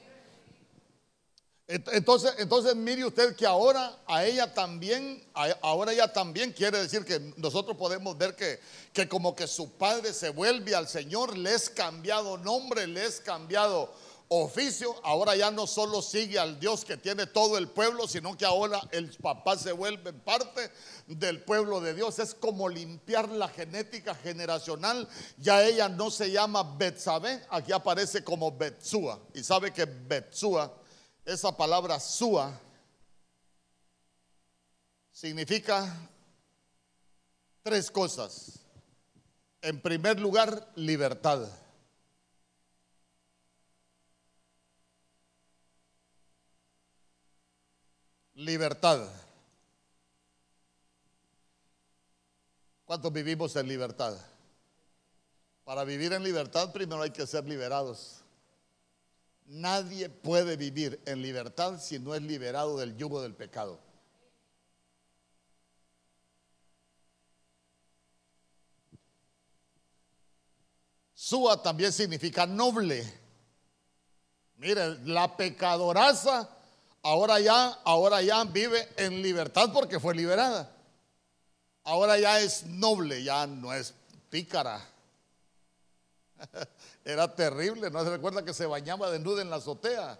Entonces, entonces mire usted que ahora a ella también, ahora ella también quiere decir que nosotros podemos ver que, que como que su padre se vuelve al Señor, le es cambiado nombre, le es cambiado oficio, ahora ya no solo sigue al Dios que tiene todo el pueblo, sino que ahora el papá se vuelve parte del pueblo de Dios. Es como limpiar la genética generacional. Ya ella no se llama Betsabé, aquí aparece como Betsúa. Y sabe que Betsúa, esa palabra Súa, significa tres cosas. En primer lugar, libertad. Libertad. ¿Cuántos vivimos en libertad? Para vivir en libertad primero hay que ser liberados. Nadie puede vivir en libertad si no es liberado del yugo del pecado. Sua también significa noble. Mire, la pecadoraza ahora ya, ahora ya vive en libertad porque fue liberada. Ahora ya es noble, ya no es pícara. (laughs) Era terrible, ¿no se recuerda que se bañaba desnuda en la azotea?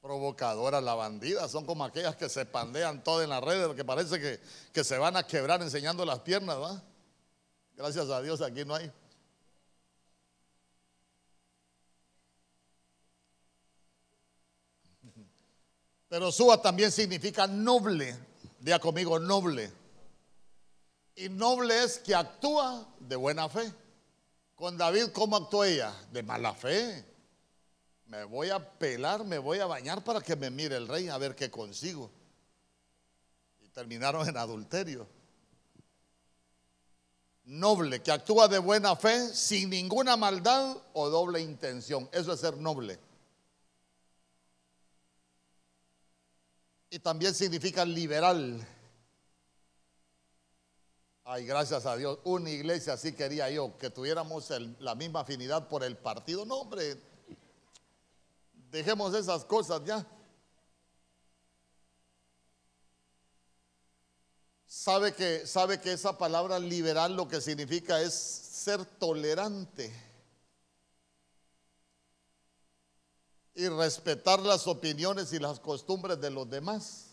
Provocadora la bandida, son como aquellas que se pandean todo en las redes, que parece que, que se van a quebrar enseñando las piernas, ¿va? Gracias a Dios aquí no hay. Pero Suba también significa noble. Diga conmigo, noble. Y noble es que actúa de buena fe. Con David, ¿cómo actuó ella? De mala fe. Me voy a pelar, me voy a bañar para que me mire el rey a ver qué consigo. Y terminaron en adulterio. Noble, que actúa de buena fe, sin ninguna maldad o doble intención. Eso es ser noble. Y también significa liberal Ay, gracias a Dios. Una iglesia así quería yo, que tuviéramos la misma afinidad por el partido. No, hombre, dejemos esas cosas ya. Sabe que, sabe que esa palabra liberal lo que significa es ser tolerante y respetar las opiniones y las costumbres de los demás.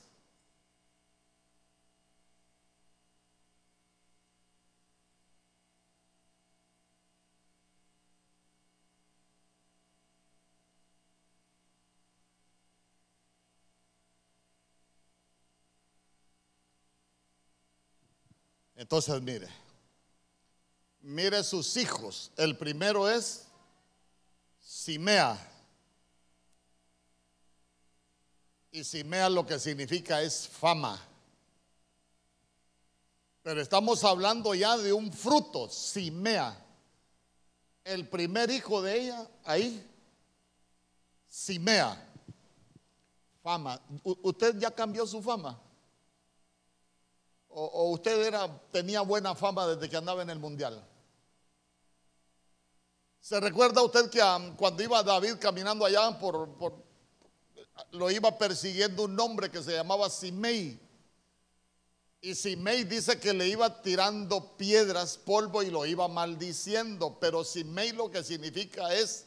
Entonces, mire, mire sus hijos. El primero es Simea. Y Simea lo que significa es fama. Pero estamos hablando ya de un fruto, Simea. El primer hijo de ella, ahí, Simea. Fama. ¿Usted ya cambió su fama? O, usted era, tenía buena fama desde que andaba en el mundial? ¿Se recuerda usted que cuando iba David caminando allá por, lo iba persiguiendo un hombre que se llamaba Simei? Y Simei dice que le iba tirando piedras, polvo y lo iba maldiciendo. Pero Simei lo que significa es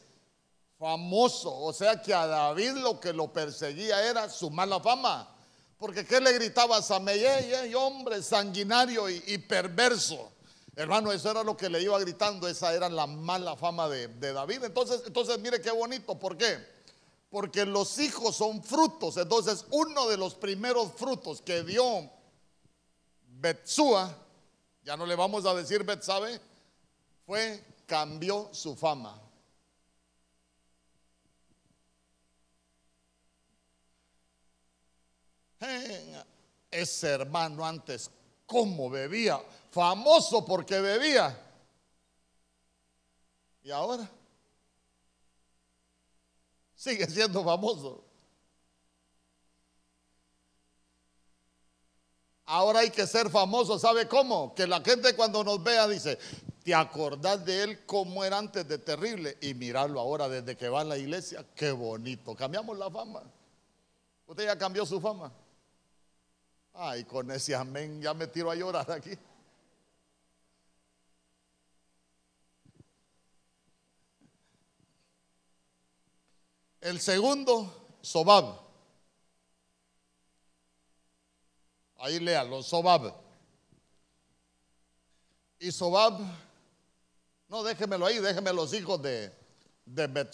famoso. O sea que a David lo que lo perseguía era su mala fama. Porque ¿qué le gritaba a Samei? ¡Ey, hombre sanguinario y, perverso! Hermano, eso era lo que le iba gritando, esa era la mala fama de, David. Entonces, entonces, mire qué bonito, ¿por qué? Porque los hijos son frutos. Entonces, uno de los primeros frutos que dio Betsúa, ya no le vamos a decir Betsabe, fue cambió su fama. Ese hermano antes, ¿cómo bebía? Famoso porque bebía. Y ahora sigue siendo famoso. Ahora hay que ser famoso, ¿sabe cómo? Que la gente cuando nos vea dice, ¿te acordás de él como era antes de terrible? Y mirarlo ahora desde que va a la iglesia, qué bonito. Cambiamos la fama. Usted ya cambió su fama. Ay, con ese amén ya me tiro a llorar aquí. El segundo, Sobab. Ahí léalo, Sobab. Y Sobab, no déjemelo ahí, déjeme los hijos de, de.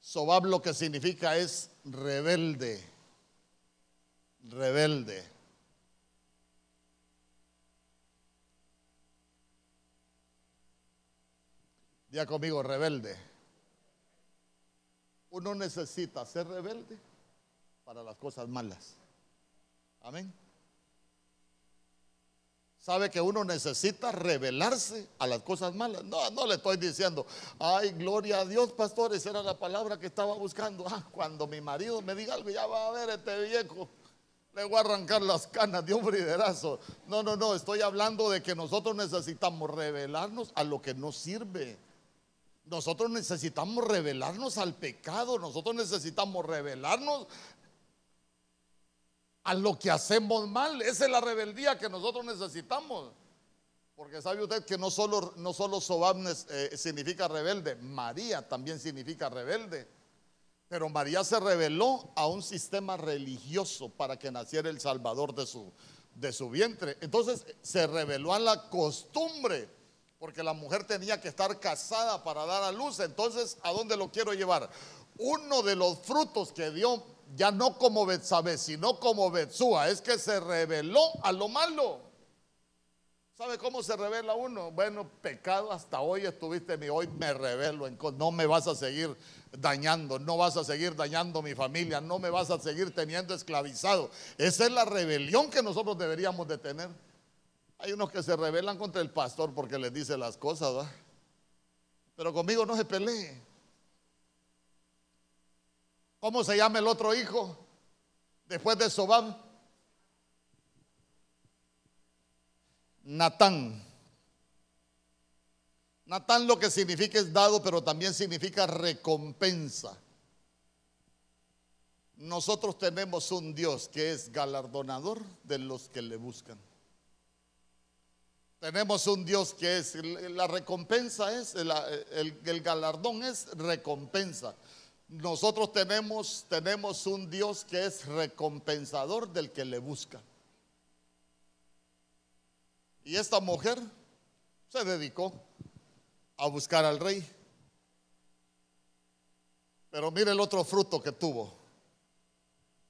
Sobab lo que significa es rebelde rebelde. Ya conmigo, rebelde. Uno necesita ser rebelde para las cosas malas. Amén. Sabe que uno necesita rebelarse a las cosas malas. No, no le estoy diciendo, ay, gloria a Dios, pastor, esa era la palabra que estaba buscando. Ah, cuando mi marido me diga algo, ya va a ver este viejo le voy a arrancar las canas de un briderazo. No, no, no, estoy hablando de que nosotros necesitamos revelarnos a lo que nos sirve. Nosotros necesitamos revelarnos al pecado, nosotros necesitamos revelarnos a lo que hacemos mal. Esa es la rebeldía que nosotros necesitamos. Porque sabe usted que no solo, no solo Sobab eh, significa rebelde, María también significa rebelde. Pero María se reveló a un sistema religioso para que naciera el Salvador de su, de su vientre. Entonces se reveló a la costumbre, porque la mujer tenía que estar casada para dar a luz. Entonces, ¿a dónde lo quiero llevar? Uno de los frutos que dio, ya no como Betsabé, sino como Betsúa, es que se reveló a lo malo. ¿Sabe cómo se revela uno? Bueno, pecado hasta hoy estuviste mi, hoy me revelo, no me vas a seguir dañando, no vas a seguir dañando mi familia, no me vas a seguir teniendo esclavizado. Esa es la rebelión que nosotros deberíamos de tener. Hay unos que se rebelan contra el pastor porque les dice las cosas. Pero conmigo no se pelee. ¿Cómo se llama el otro hijo? Después de Sobam. Natán. Natán lo que significa es dado, pero también significa recompensa. Nosotros tenemos un Dios que es galardonador de los que le buscan. Tenemos un Dios que es, la recompensa es, el, el, galardón es recompensa. Nosotros tenemos, tenemos un Dios que es recompensador del que le busca. Y esta mujer se dedicó a buscar al rey. Pero mire el otro fruto que tuvo.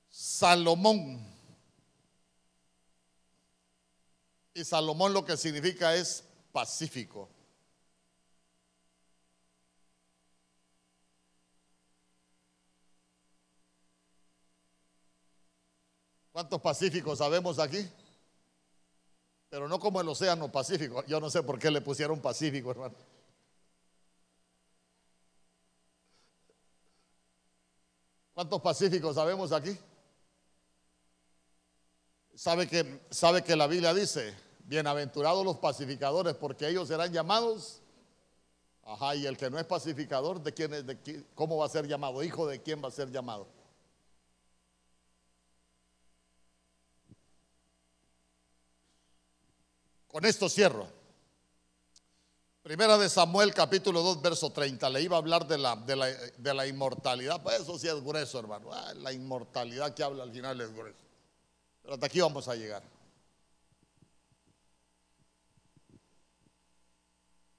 Salomón. Y Salomón lo que significa es pacífico. ¿Cuántos pacíficos sabemos aquí? pero no como el Océano Pacífico. Yo no sé por qué le pusieron Pacífico, hermano. ¿Cuántos pacíficos sabemos aquí? ¿Sabe que, sabe que la Biblia dice, bienaventurados los pacificadores, porque ellos serán llamados. Ajá, y el que no es pacificador, ¿de quién es? De ¿Cómo va a ser llamado? ¿Hijo de quién va a ser llamado? Con esto cierro. Primera de Samuel capítulo 2 verso 30. Le iba a hablar de la, de la, inmortalidad. Pues eso sí es grueso, hermano. Ah, la inmortalidad que habla al final es grueso. Pero hasta aquí vamos a llegar.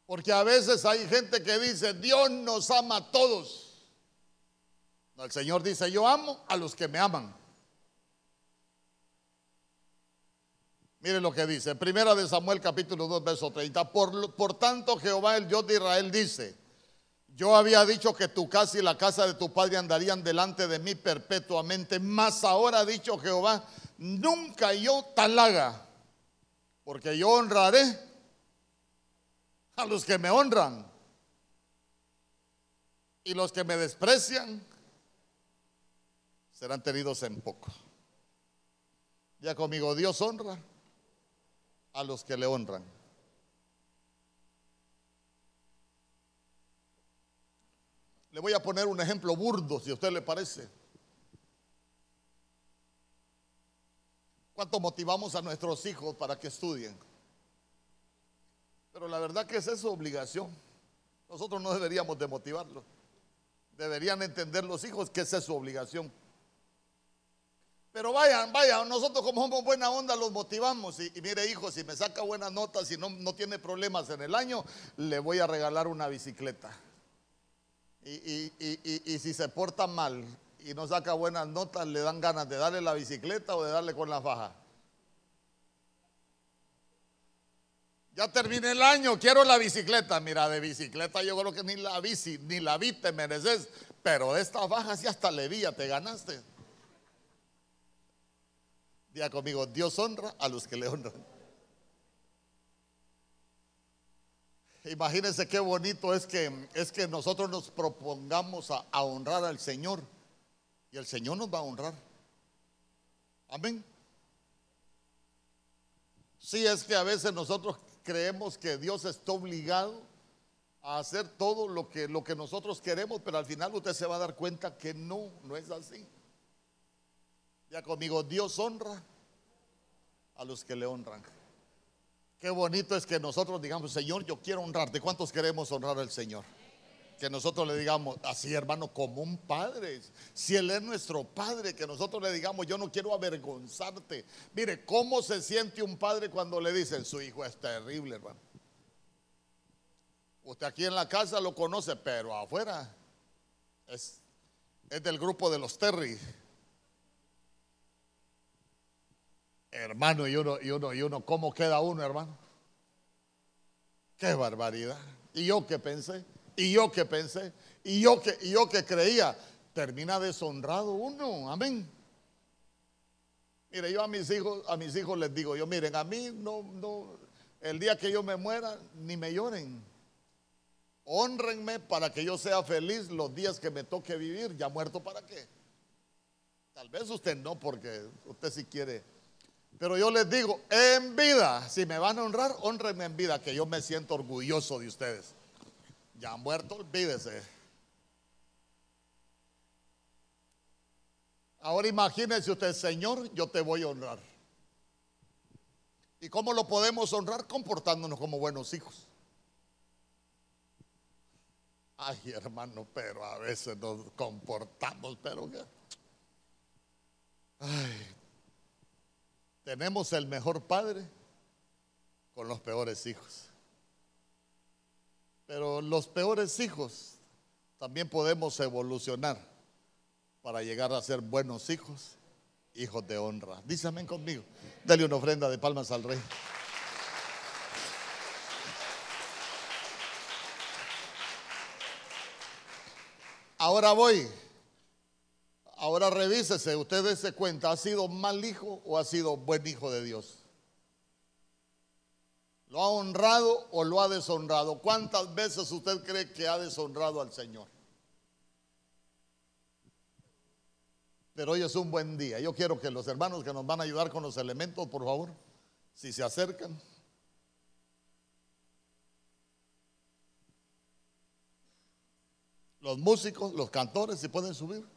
Porque a veces hay gente que dice, Dios nos ama a todos. el Señor dice, yo amo a los que me aman. Mire lo que dice, primera de Samuel capítulo 2, verso 30. Por, por tanto, Jehová, el Dios de Israel, dice, yo había dicho que tu casa y la casa de tu padre andarían delante de mí perpetuamente, mas ahora ha dicho Jehová, nunca yo tal haga, porque yo honraré a los que me honran y los que me desprecian serán tenidos en poco. Ya conmigo, Dios honra a los que le honran. Le voy a poner un ejemplo burdo, si a usted le parece. ¿Cuánto motivamos a nuestros hijos para que estudien? Pero la verdad que esa es su obligación. Nosotros no deberíamos de motivarlos. Deberían entender los hijos que esa es su obligación. Pero vayan, vayan, nosotros como somos buena onda los motivamos. Y, mire, hijo, si me saca buenas notas y no, no tiene problemas en el año, le voy a regalar una bicicleta. Y, y, si se porta mal y no saca buenas notas, le dan ganas de darle la bicicleta o de darle con la faja. Ya terminé el año, quiero la bicicleta. Mira, de bicicleta yo creo que ni la bici, ni la vi te mereces. Pero de esta faja sí hasta le vi, te ganaste conmigo, Dios honra a los que le honran. Imagínense qué bonito es que, es que nosotros nos propongamos a, honrar al Señor y el Señor nos va a honrar. Amén. Sí, es que a veces nosotros creemos que Dios está obligado a hacer todo lo que, lo que nosotros queremos, pero al final usted se va a dar cuenta que no, no es así. Ya conmigo, Dios honra a los que le honran. Qué bonito es que nosotros digamos, Señor, yo quiero honrarte. ¿Cuántos queremos honrar al Señor? Que nosotros le digamos, así hermano, como un padre. Si Él es nuestro padre, que nosotros le digamos, yo no quiero avergonzarte. Mire, ¿cómo se siente un padre cuando le dicen, su hijo es terrible, hermano? Usted aquí en la casa lo conoce, pero afuera es, es del grupo de los Terry. Hermano, y uno, y uno, y uno, ¿cómo queda uno, hermano? Qué barbaridad. Y yo que pensé, y yo que pensé, y yo que, y yo que creía, termina deshonrado uno, amén. Mire, yo a mis hijos, a mis hijos les digo, yo miren, a mí no, no, el día que yo me muera, ni me lloren. Honrenme para que yo sea feliz los días que me toque vivir, ya muerto para qué. Tal vez usted no, porque usted si quiere pero yo les digo, en vida, si me van a honrar, honrenme en vida, que yo me siento orgulloso de ustedes. Ya muerto, olvídese. Ahora imagínense usted, Señor, yo te voy a honrar. ¿Y cómo lo podemos honrar? Comportándonos como buenos hijos. Ay, hermano, pero a veces nos comportamos, pero. Ay, tenemos el mejor padre con los peores hijos. Pero los peores hijos también podemos evolucionar para llegar a ser buenos hijos, hijos de honra. Dísame conmigo. Dale una ofrenda de palmas al rey. Ahora voy. Ahora revísese, usted se cuenta, ¿ha sido mal hijo o ha sido buen hijo de Dios? ¿Lo ha honrado o lo ha deshonrado? ¿Cuántas veces usted cree que ha deshonrado al Señor? Pero hoy es un buen día. Yo quiero que los hermanos que nos van a ayudar con los elementos, por favor, si se acercan. Los músicos, los cantores, si pueden subir.